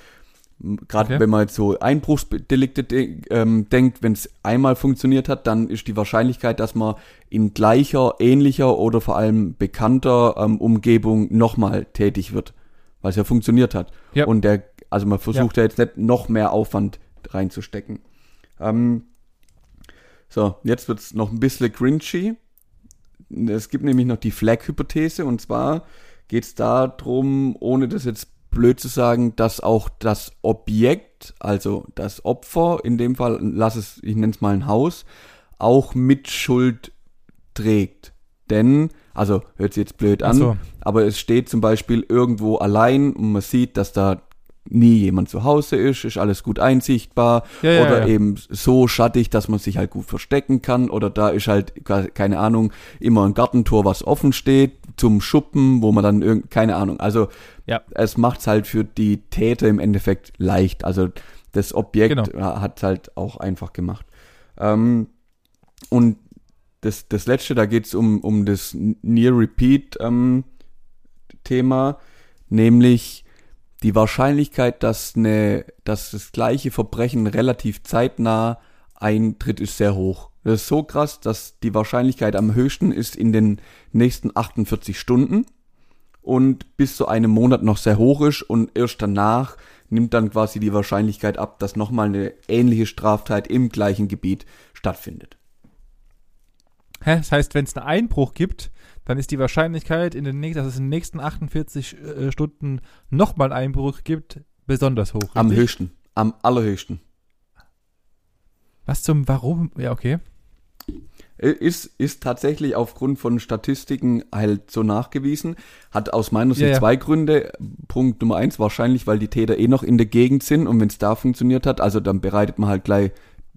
gerade Okay. wenn man jetzt so Einbruchsdelikte de ähm, denkt, wenn es einmal funktioniert hat, dann ist die Wahrscheinlichkeit, dass man in gleicher, ähnlicher oder vor allem bekannter ähm, Umgebung nochmal tätig wird, weil es ja funktioniert hat. Ja. Und der, also man versucht ja. jetzt nicht noch mehr Aufwand reinzustecken. Ähm, so, jetzt wird's noch ein bisschen cringy. Es gibt nämlich noch die Flag-Hypothese und zwar geht's da drum, ohne das jetzt blöd zu sagen, dass auch das Objekt, also das Opfer, in dem Fall, lass es, ich nenne es mal ein Haus, auch mit Schuld trägt. Denn, also hört sich jetzt blöd an, so. aber es steht zum Beispiel irgendwo allein und man sieht, dass da nie jemand zu Hause ist, ist alles gut einsichtbar Ja, oder ja. eben so schattig, dass man sich halt gut verstecken kann oder da ist halt, ke- keine Ahnung, immer ein Gartentor, was offen steht zum Schuppen, wo man dann irgend, keine Ahnung, also Ja. es macht's halt für die Täter im Endeffekt leicht, also das Objekt Genau. äh, hat halt auch einfach gemacht. Ähm, und das, das letzte, da geht's um, um das Near Repeat ähm, Thema, nämlich die Wahrscheinlichkeit, dass, eine, dass das gleiche Verbrechen relativ zeitnah eintritt, ist sehr hoch. Das ist so krass, dass die Wahrscheinlichkeit am höchsten ist in den nächsten 48 Stunden und bis zu einem Monat noch sehr hoch ist und erst danach nimmt dann quasi die Wahrscheinlichkeit ab, dass nochmal eine ähnliche Straftat im gleichen Gebiet stattfindet. Hä? Das heißt, wenn es einen Einbruch gibt, dann ist die Wahrscheinlichkeit, in den nächsten, dass es in den nächsten 48 äh, Stunden nochmal einen Einbruch gibt, besonders hoch. Am richtig? höchsten, am allerhöchsten. Was zum Warum? Ja, okay. Ist, ist tatsächlich aufgrund von Statistiken halt so nachgewiesen. Hat aus meiner Sicht Ja, ja. zwei Gründe. Punkt Nummer eins, wahrscheinlich, weil die Täter eh noch in der Gegend sind und wenn es da funktioniert hat, also dann bereitet man halt gleich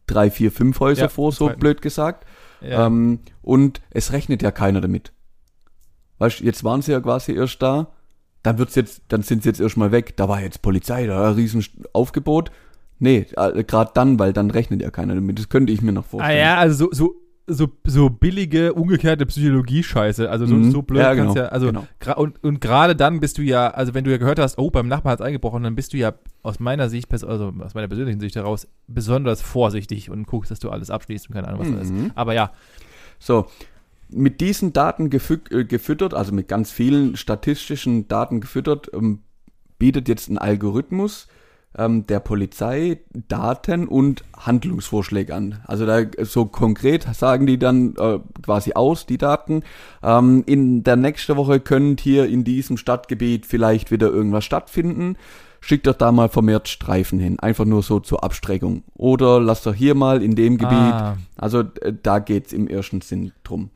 drei, vier, fünf Häuser Ja, vor, so zweiten. blöd gesagt. Ähm, und es rechnet ja keiner damit. Weißt jetzt waren sie ja quasi erst da, dann wird's jetzt, dann sind sie jetzt erstmal weg. Da war jetzt Polizei, da war ein riesen Aufgebot. Nee, äh, gerade dann, weil dann rechnet ja keiner damit. Das könnte ich mir noch ah vorstellen. ja, also so, so, so, so billige, umgekehrte Psychologie-Scheiße. Also so, Mhm. so blöd Ja, kannst genau, ja, also genau. und, und gerade dann bist du ja, also wenn du ja gehört hast, oh, beim Nachbarn hat es eingebrochen, dann bist du ja aus meiner Sicht, also aus meiner persönlichen Sicht heraus, besonders vorsichtig und guckst, dass du alles abschließt und keine Ahnung, was da ist. Mhm. Aber ja, So, mit diesen Daten äh, gefüttert, also mit ganz vielen statistischen Daten gefüttert, ähm, bietet jetzt ein Algorithmus ähm, der Polizei Daten und Handlungsvorschläge an. Also da so konkret sagen die dann äh, quasi aus, die Daten. Ähm, in der nächsten Woche könnte hier in diesem Stadtgebiet vielleicht wieder irgendwas stattfinden. Schickt doch da mal vermehrt Streifen hin. Einfach nur so zur Abstreckung. Oder lasst doch hier mal in dem Gebiet. Ah, Also äh, da geht's im ersten Sinn drum.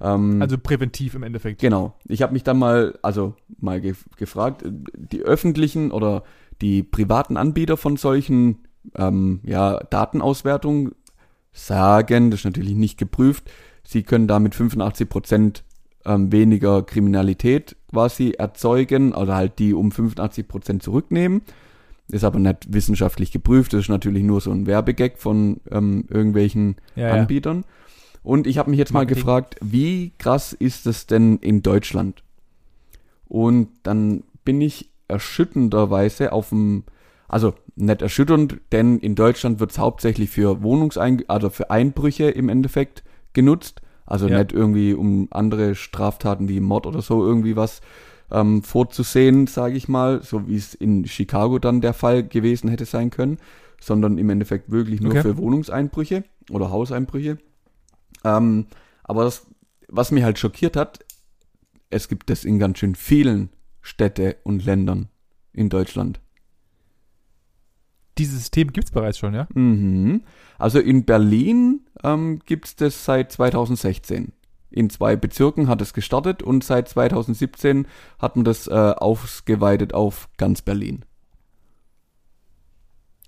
Ähm, also präventiv im Endeffekt. Genau. Ich habe mich dann mal, also mal ge gefragt, äh, die öffentlichen oder die privaten Anbieter von solchen ähm, ja, Datenauswertungen sagen, das ist natürlich nicht geprüft, sie können damit 85 Prozent ähm, weniger Kriminalität quasi erzeugen oder halt die um 85 Prozent zurücknehmen. Ist aber nicht wissenschaftlich geprüft, das ist natürlich nur so ein Werbegag von ähm, irgendwelchen Ja, ja. Anbietern. Und ich habe mich jetzt mal Marketing. gefragt, wie krass ist es denn in Deutschland? Und dann bin ich erschütternderweise auf dem, also nicht erschütternd, denn in Deutschland wird es hauptsächlich für Wohnungsein, also für Einbrüche im Endeffekt genutzt. Also Ja. nicht irgendwie um andere Straftaten wie Mord oder so irgendwie was ähm, vorzusehen, sage ich mal, so wie es in Chicago dann der Fall gewesen hätte sein können, sondern im Endeffekt wirklich nur Okay. für Wohnungseinbrüche oder Hauseinbrüche. Ähm, aber das, was mich halt schockiert hat, es gibt das in ganz schön vielen Städte und Ländern in Deutschland. Dieses System gibt's bereits schon, ja? Mhm. Also in Berlin ähm, gibt's das seit 2016. In zwei Bezirken hat es gestartet und seit 2017 hat man das äh, ausgeweitet auf ganz Berlin.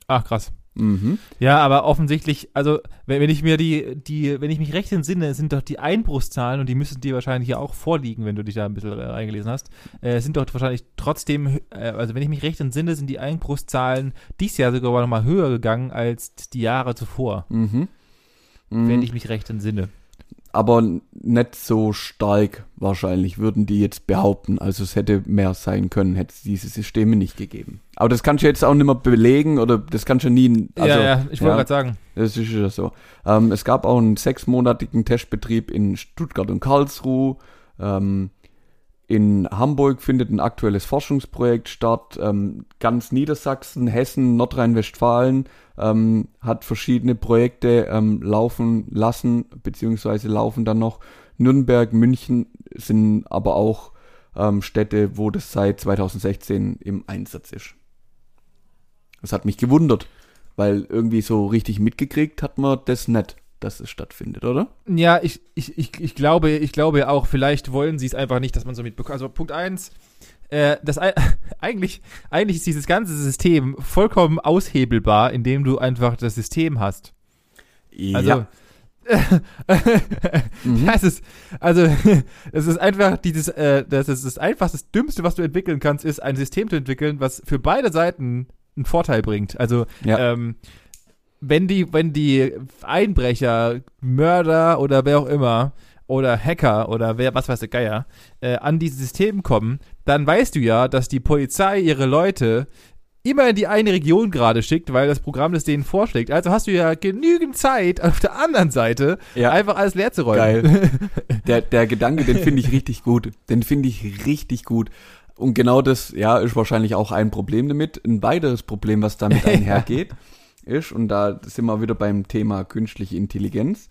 Ach, krass. Mhm. Ja, aber offensichtlich, also wenn, wenn ich mir die, die, wenn ich mich recht entsinne, sind doch die Einbruchszahlen, und die müssten dir wahrscheinlich ja auch vorliegen, wenn du dich da ein bisschen äh, reingelesen hast, äh, sind doch wahrscheinlich trotzdem, äh, also wenn ich mich recht entsinne, sind die Einbruchszahlen dieses Jahr sogar noch mal höher gegangen als die Jahre zuvor, Mhm. Mhm. wenn ich mich recht entsinne. Aber nicht so stark wahrscheinlich, würden die jetzt behaupten. Also es hätte mehr sein können, hätte es diese Systeme nicht gegeben. Aber das kannst du jetzt auch nicht mehr belegen oder das kannst du nie. Also, ja, ja, ich wollte ja. gerade sagen. Das ist ja so. Ähm, es gab auch einen sechsmonatigen Testbetrieb in Stuttgart und Karlsruhe. Ähm, in Hamburg findet ein aktuelles Forschungsprojekt statt. Ähm, ganz Niedersachsen, Hessen, Nordrhein-Westfalen ähm, hat verschiedene Projekte ähm, laufen lassen, beziehungsweise laufen dann noch. Nürnberg, München sind aber auch ähm, Städte, wo das seit 2016 im Einsatz ist. Das hat mich gewundert, weil irgendwie so richtig mitgekriegt hat man das nicht, dass es stattfindet, oder? Ja, ich, ich, ich, ich glaube, ich glaube auch, vielleicht wollen sie es einfach nicht, dass man so mitbekommt. Also Punkt eins, äh, das ei- eigentlich, eigentlich ist dieses ganze System vollkommen aushebelbar, indem du einfach das System hast. Also, Mhm. das ist, also, es ist einfach dieses, äh, das ist das einfachste, das Dümmste, was du entwickeln kannst, ist ein System zu entwickeln, was für beide Seiten einen Vorteil bringt. Also, Ja. ähm, wenn die, wenn die Einbrecher, Mörder oder wer auch immer oder Hacker oder wer, was weiß der Geier, äh, an dieses System kommen, dann weißt du ja, dass die Polizei ihre Leute immer in die eine Region gerade schickt, weil das Programm das denen vorschlägt. Also hast du ja genügend Zeit, auf der anderen Seite Ja. einfach alles leer zu räumen. Geil. Der, der Gedanke, den finde ich richtig gut. Den finde ich richtig gut. Und genau das, ja, ist wahrscheinlich auch ein Problem damit. Ein weiteres Problem, was damit Ja. Ist, und da sind wir wieder beim Thema künstliche Intelligenz.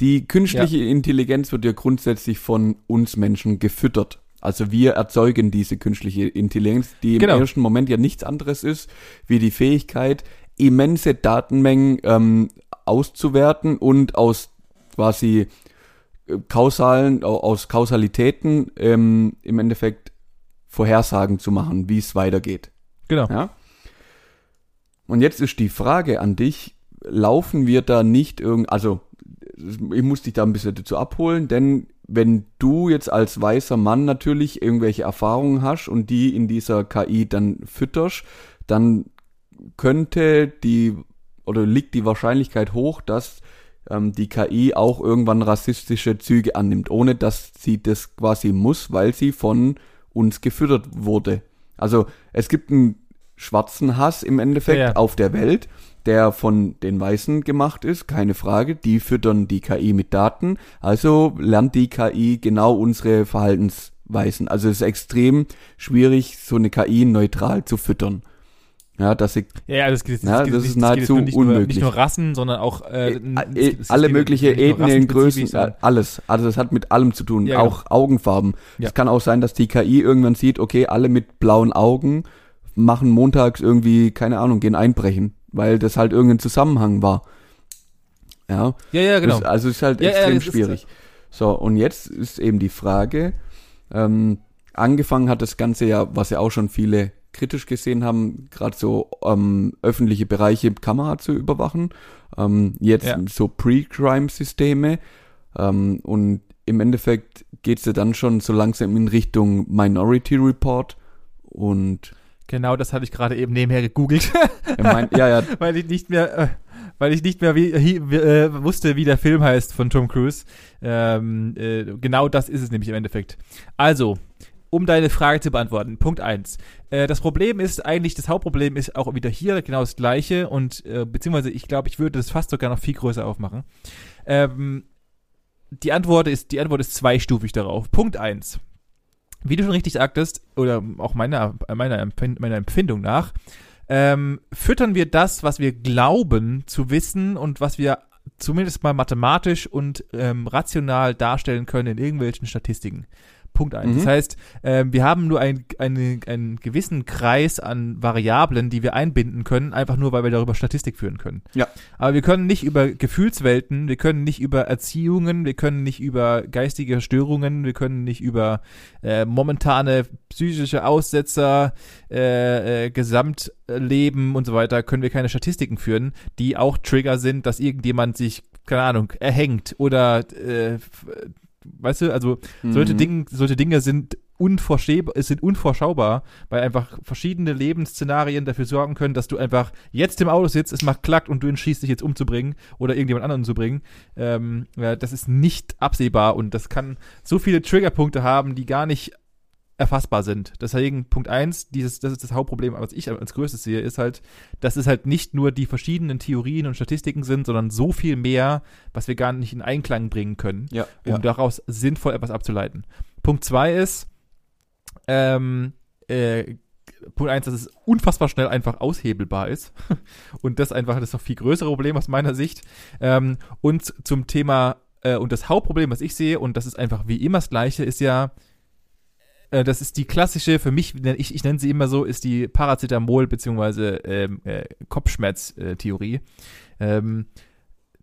Die künstliche Intelligenz wird ja grundsätzlich von uns Menschen gefüttert. Also wir erzeugen diese künstliche Intelligenz, die im Genau. ersten Moment ja nichts anderes ist, wie die Fähigkeit, immense Datenmengen ähm, auszuwerten und aus quasi äh, kausalen, au- aus Kausalitäten ähm, im Endeffekt Vorhersagen zu machen, wie es weitergeht. Genau. Ja? Und jetzt ist die Frage an dich, laufen wir da nicht irgend, also ich muss dich da ein bisschen dazu abholen, denn wenn du jetzt als weißer Mann natürlich irgendwelche Erfahrungen hast und die in dieser KI dann fütterst, dann könnte die oder liegt die Wahrscheinlichkeit hoch, dass ähm, die KI auch irgendwann rassistische Züge annimmt, ohne dass sie das quasi muss, weil sie von uns gefüttert wurde. Also es gibt ein schwarzen Hass im Endeffekt Ja, ja. auf der Welt, der von den Weißen gemacht ist, keine Frage. Die füttern die KI mit Daten, also lernt die KI genau unsere Verhaltensweisen. Also es ist extrem schwierig, so eine KI neutral zu füttern. Ja, dass sie Ja, das, geht, das, Ja, das ist das geht nahezu nur nicht Nur, unmöglich. nicht nur Rassen, sondern auch äh, äh, äh, alle geht mögliche nicht nur Ethnien, Größen, äh, alles. Also das hat mit allem zu tun, Ja, genau. auch Augenfarben. Ja. Es kann auch sein, dass die KI irgendwann sieht, okay, alle mit blauen Augen machen montags irgendwie, keine Ahnung, gehen einbrechen, weil das halt irgendein Zusammenhang war. Ja, Ja, ja, genau. das, also es ist halt Ja, ja, extrem ist- schwierig. so, und jetzt ist eben die Frage, ähm, angefangen hat das Ganze ja, was ja auch schon viele kritisch gesehen haben, gerade so ähm, öffentliche Bereiche mit Kamera zu überwachen. Ähm, jetzt Ja. so Pre-Crime-Systeme. Ähm, und im Endeffekt geht's ja dann schon so langsam in Richtung Minority Report. Und Genau, das hatte ich gerade eben nebenher gegoogelt, meint, ja, ja, weil ich nicht mehr, äh, weil ich nicht mehr wie, wie, äh, wusste, wie der Film heißt von Tom Cruise. Ähm, äh, genau das ist es nämlich im Endeffekt. Also, um deine Frage zu beantworten, Punkt eins. Äh, das Problem ist eigentlich, das Hauptproblem ist auch wieder hier genau das gleiche und äh, beziehungsweise ich glaube, ich würde das fast sogar noch viel größer aufmachen. Ähm, die Antwort ist, die Antwort ist zweistufig darauf. Punkt eins. Wie du schon richtig sagtest, oder auch meiner, meiner, Empfind meiner Empfindung nach, ähm, füttern wir das, was wir glauben zu wissen und was wir zumindest mal mathematisch und ähm, rational darstellen können in irgendwelchen Statistiken. Punkt eins. Mhm. Das heißt, ähm, wir haben nur ein, eine, einen gewissen Kreis an Variablen, die wir einbinden können, einfach nur, weil wir darüber Statistik führen können. Ja. Aber wir können nicht über Gefühlswelten, wir können nicht über Erziehungen, wir können nicht über geistige Störungen, wir können nicht über äh, momentane psychische Aussetzer, äh, äh, Gesamtleben und so weiter, können wir keine Statistiken führen, die auch Trigger sind, dass irgendjemand sich, keine Ahnung, erhängt oder äh, weißt du, also solche, Mhm. Dinge, solche Dinge sind unvorstellbar, sind unvorschaubar, weil einfach verschiedene Lebensszenarien dafür sorgen können, dass du einfach jetzt im Auto sitzt, es macht klackt und du entschließt dich jetzt umzubringen oder irgendjemand anderen zu bringen. Ähm, ja, das ist nicht absehbar und das kann so viele Triggerpunkte haben, die gar nicht erfassbar sind. Deswegen Punkt eins, dieses, das ist das Hauptproblem, was ich als größtes sehe, ist halt, dass es halt nicht nur die verschiedenen Theorien und Statistiken sind, sondern so viel mehr, was wir gar nicht in Einklang bringen können ja, um ja. daraus sinnvoll etwas abzuleiten. Punkt zwei ist, ähm, äh, Punkt eins, dass es unfassbar schnell einfach aushebelbar ist. und das einfach das noch viel größere Problem aus meiner Sicht. Ähm, und zum Thema, äh, und das Hauptproblem, was ich sehe, und das ist einfach wie immer das Gleiche, ist ja, äh, das ist die klassische, für mich, ich, ich nenne sie immer so, ist die Paracetamol- bzw. Ähm, äh, Kopfschmerz-Theorie. Ähm,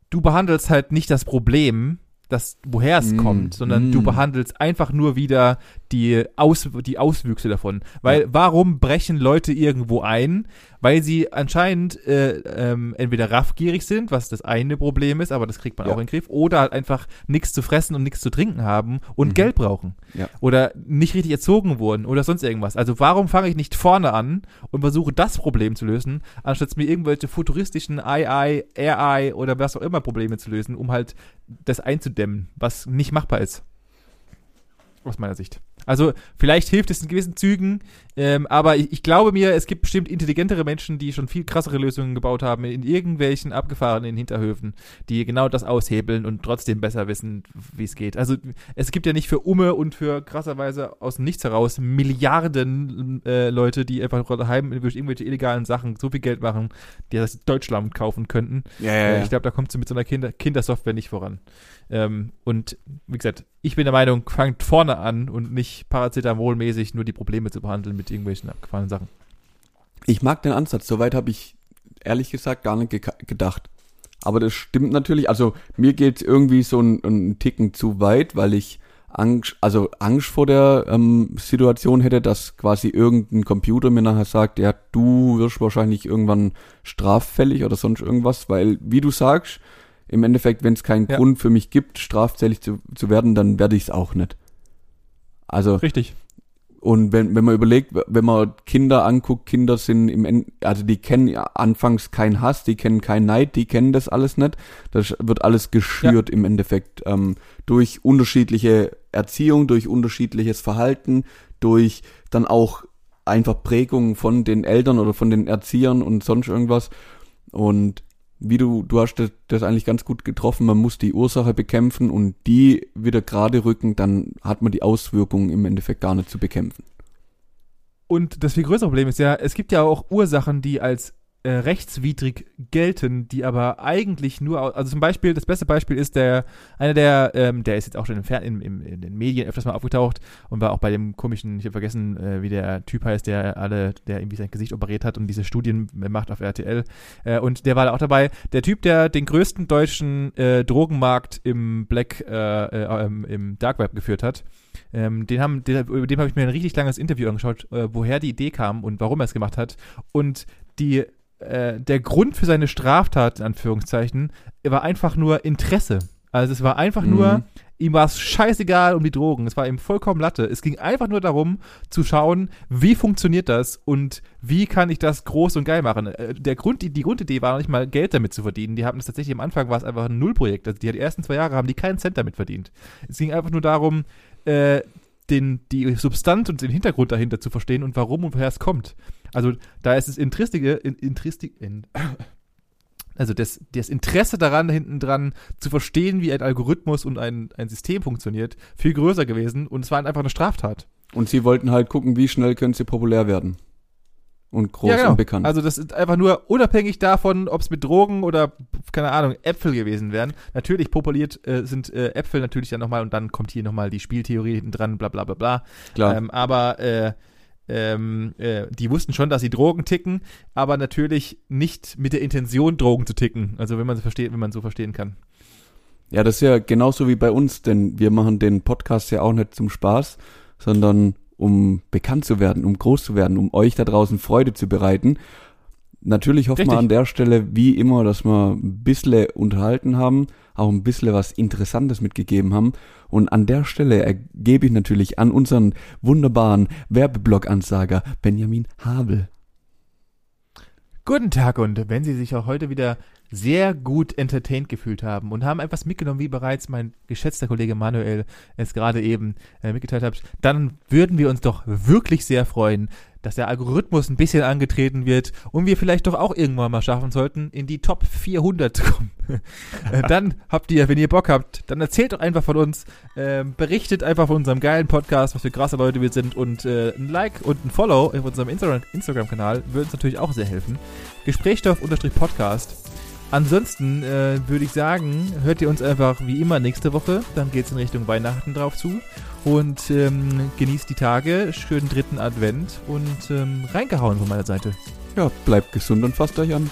du behandelst halt nicht das Problem, das, woher es Mm, kommt, sondern mm. du behandelst einfach nur wieder die, Aus, die Auswüchse davon. Weil warum brechen Leute irgendwo ein? Weil sie anscheinend äh, ähm, entweder raffgierig sind, was das eine Problem ist, aber das kriegt man Ja. auch in den Griff, oder halt einfach nichts zu fressen und nichts zu trinken haben und Mhm. Geld brauchen. Ja. Oder nicht richtig erzogen wurden oder sonst irgendwas. Also warum fange ich nicht vorne an und versuche das Problem zu lösen, anstatt mir irgendwelche futuristischen AI, AI oder was auch immer Probleme zu lösen, um halt das einzudämmen, was nicht machbar ist. Aus meiner Sicht. Also vielleicht hilft es in gewissen Zügen, ähm, aber ich, ich glaube mir, es gibt bestimmt intelligentere Menschen, die schon viel krassere Lösungen gebaut haben in irgendwelchen abgefahrenen Hinterhöfen, die genau das aushebeln und trotzdem besser wissen, wie es geht. Also es gibt ja nicht für Umme und für krasserweise aus dem Nichts heraus Milliarden äh, Leute, die einfach daheim durch irgendwelche illegalen Sachen so viel Geld machen, die das Deutschland kaufen könnten. Ja, ja, Äh, ja. Ich glaube, da kommt sie mit so einer Kinder Kindersoftware nicht voran. Ähm, und wie gesagt, ich bin der Meinung, fangt vorne an und nicht paracetamolmäßig nur die Probleme zu behandeln mit irgendwelchen abgefahrenen Sachen. Ich mag den Ansatz, soweit habe ich ehrlich gesagt gar nicht geka- gedacht. Aber das stimmt natürlich, also mir geht irgendwie so ein, ein Ticken zu weit, weil ich Angst, also Angst vor der ähm, Situation hätte, dass quasi irgendein Computer mir nachher sagt, ja, du wirst wahrscheinlich irgendwann straffällig oder sonst irgendwas, weil, wie du sagst, im Endeffekt, wenn es keinen Ja. Grund für mich gibt, straffällig zu, zu werden, dann werde ich es auch nicht. Also Richtig. und wenn, wenn man überlegt, wenn man Kinder anguckt, Kinder sind im End, also die kennen ja anfangs keinen Hass, die kennen keinen Neid, die kennen das alles nicht. Das wird alles geschürt im Endeffekt ähm, durch unterschiedliche Erziehung, durch unterschiedliches Verhalten, durch dann auch einfach Prägung von den Eltern oder von den Erziehern und sonst irgendwas. Und wie du, du hast das, das eigentlich ganz gut getroffen, man muss die Ursache bekämpfen und die wieder gerade rücken, dann hat man die Auswirkungen im Endeffekt gar nicht zu bekämpfen. Und das viel größere Problem ist ja, es gibt ja auch Ursachen, die als äh, rechtswidrig gelten, die aber eigentlich nur, also zum Beispiel, das beste Beispiel ist der, einer der, ähm, der ist jetzt auch schon im, im, in den Medien öfters mal aufgetaucht und war auch bei dem komischen, ich habe vergessen, äh, wie der Typ heißt, der alle, der irgendwie sein Gesicht operiert hat und diese Studien macht auf RTL. Äh, und der war da auch dabei. Der Typ, der den größten deutschen äh, Drogenmarkt im Black, äh, äh, ähm, im Dark Web geführt hat. Ähm, den haben, den, über dem habe ich mir ein richtig langes Interview angeschaut, woher die Idee kam und warum er es gemacht hat. Und die äh, der Grund für seine Straftat, in Anführungszeichen, war einfach nur Interesse. Also es war einfach mhm. nur, ihm war es scheißegal um die Drogen. Es war ihm vollkommen Latte. Es ging einfach nur darum, zu schauen, wie funktioniert das und wie kann ich das groß und geil machen. Äh, der Grund, die, die Grundidee war noch nicht mal Geld damit zu verdienen. Die haben es tatsächlich am Anfang war es einfach ein Nullprojekt. Also die, die ersten zwei Jahre haben die keinen Cent damit verdient. Es ging einfach nur darum, äh, den, die Substanz und den Hintergrund dahinter zu verstehen und warum und woher es kommt. Also da ist es Intristige, in, Intristik, in, also das, das Interesse daran, hinten dran zu verstehen, wie ein Algorithmus und ein, ein System funktioniert, viel größer gewesen und es war einfach eine Straftat. Und sie wollten halt gucken, wie schnell können sie populär werden. Und groß ja, genau. und bekannt. Also das ist einfach nur unabhängig davon, ob es mit Drogen oder, keine Ahnung, Äpfel gewesen wären. Natürlich populiert äh, sind äh, Äpfel natürlich dann nochmal und dann kommt hier nochmal die Spieltheorie hinten dran, bla bla bla bla. Klar. Ähm, aber äh, ähm, äh, die wussten schon, dass sie Drogen ticken, aber natürlich nicht mit der Intention, Drogen zu ticken. Also wenn man so versteht, wenn man so verstehen kann. Ja, das ist ja genauso wie bei uns, denn wir machen den Podcast ja auch nicht zum Spaß, sondern um bekannt zu werden, um groß zu werden, um euch da draußen Freude zu bereiten. Natürlich hoffen wir an der Stelle, wie immer, dass wir ein bisschen unterhalten haben, auch ein bisschen was Interessantes mitgegeben haben. Und an der Stelle ergebe ich natürlich an unseren wunderbaren Werbeblock-Ansager Benjamin Habel. Guten Tag und wenn Sie sich auch heute wieder sehr gut entertained gefühlt haben und haben etwas mitgenommen, wie bereits mein geschätzter Kollege Manuel es gerade eben äh, mitgeteilt hat, dann würden wir uns doch wirklich sehr freuen, dass der Algorithmus ein bisschen angetreten wird und wir vielleicht doch auch irgendwann mal schaffen sollten, in die Top 400 zu kommen. Äh, dann habt ihr, wenn ihr Bock habt, dann erzählt doch einfach von uns, äh, berichtet einfach von unserem geilen Podcast, was für krasse Leute wir sind und äh, ein Like und ein Follow auf unserem Instagram-Kanal würde uns natürlich auch sehr helfen. Gesprächsstoff-Podcast Ansonsten äh, würde ich sagen, hört ihr uns einfach wie immer nächste Woche. Dann geht es in Richtung Weihnachten drauf zu. Und ähm, genießt die Tage, schönen dritten Advent und ähm, reingehauen von meiner Seite. Ja, bleibt gesund und fasst euch an.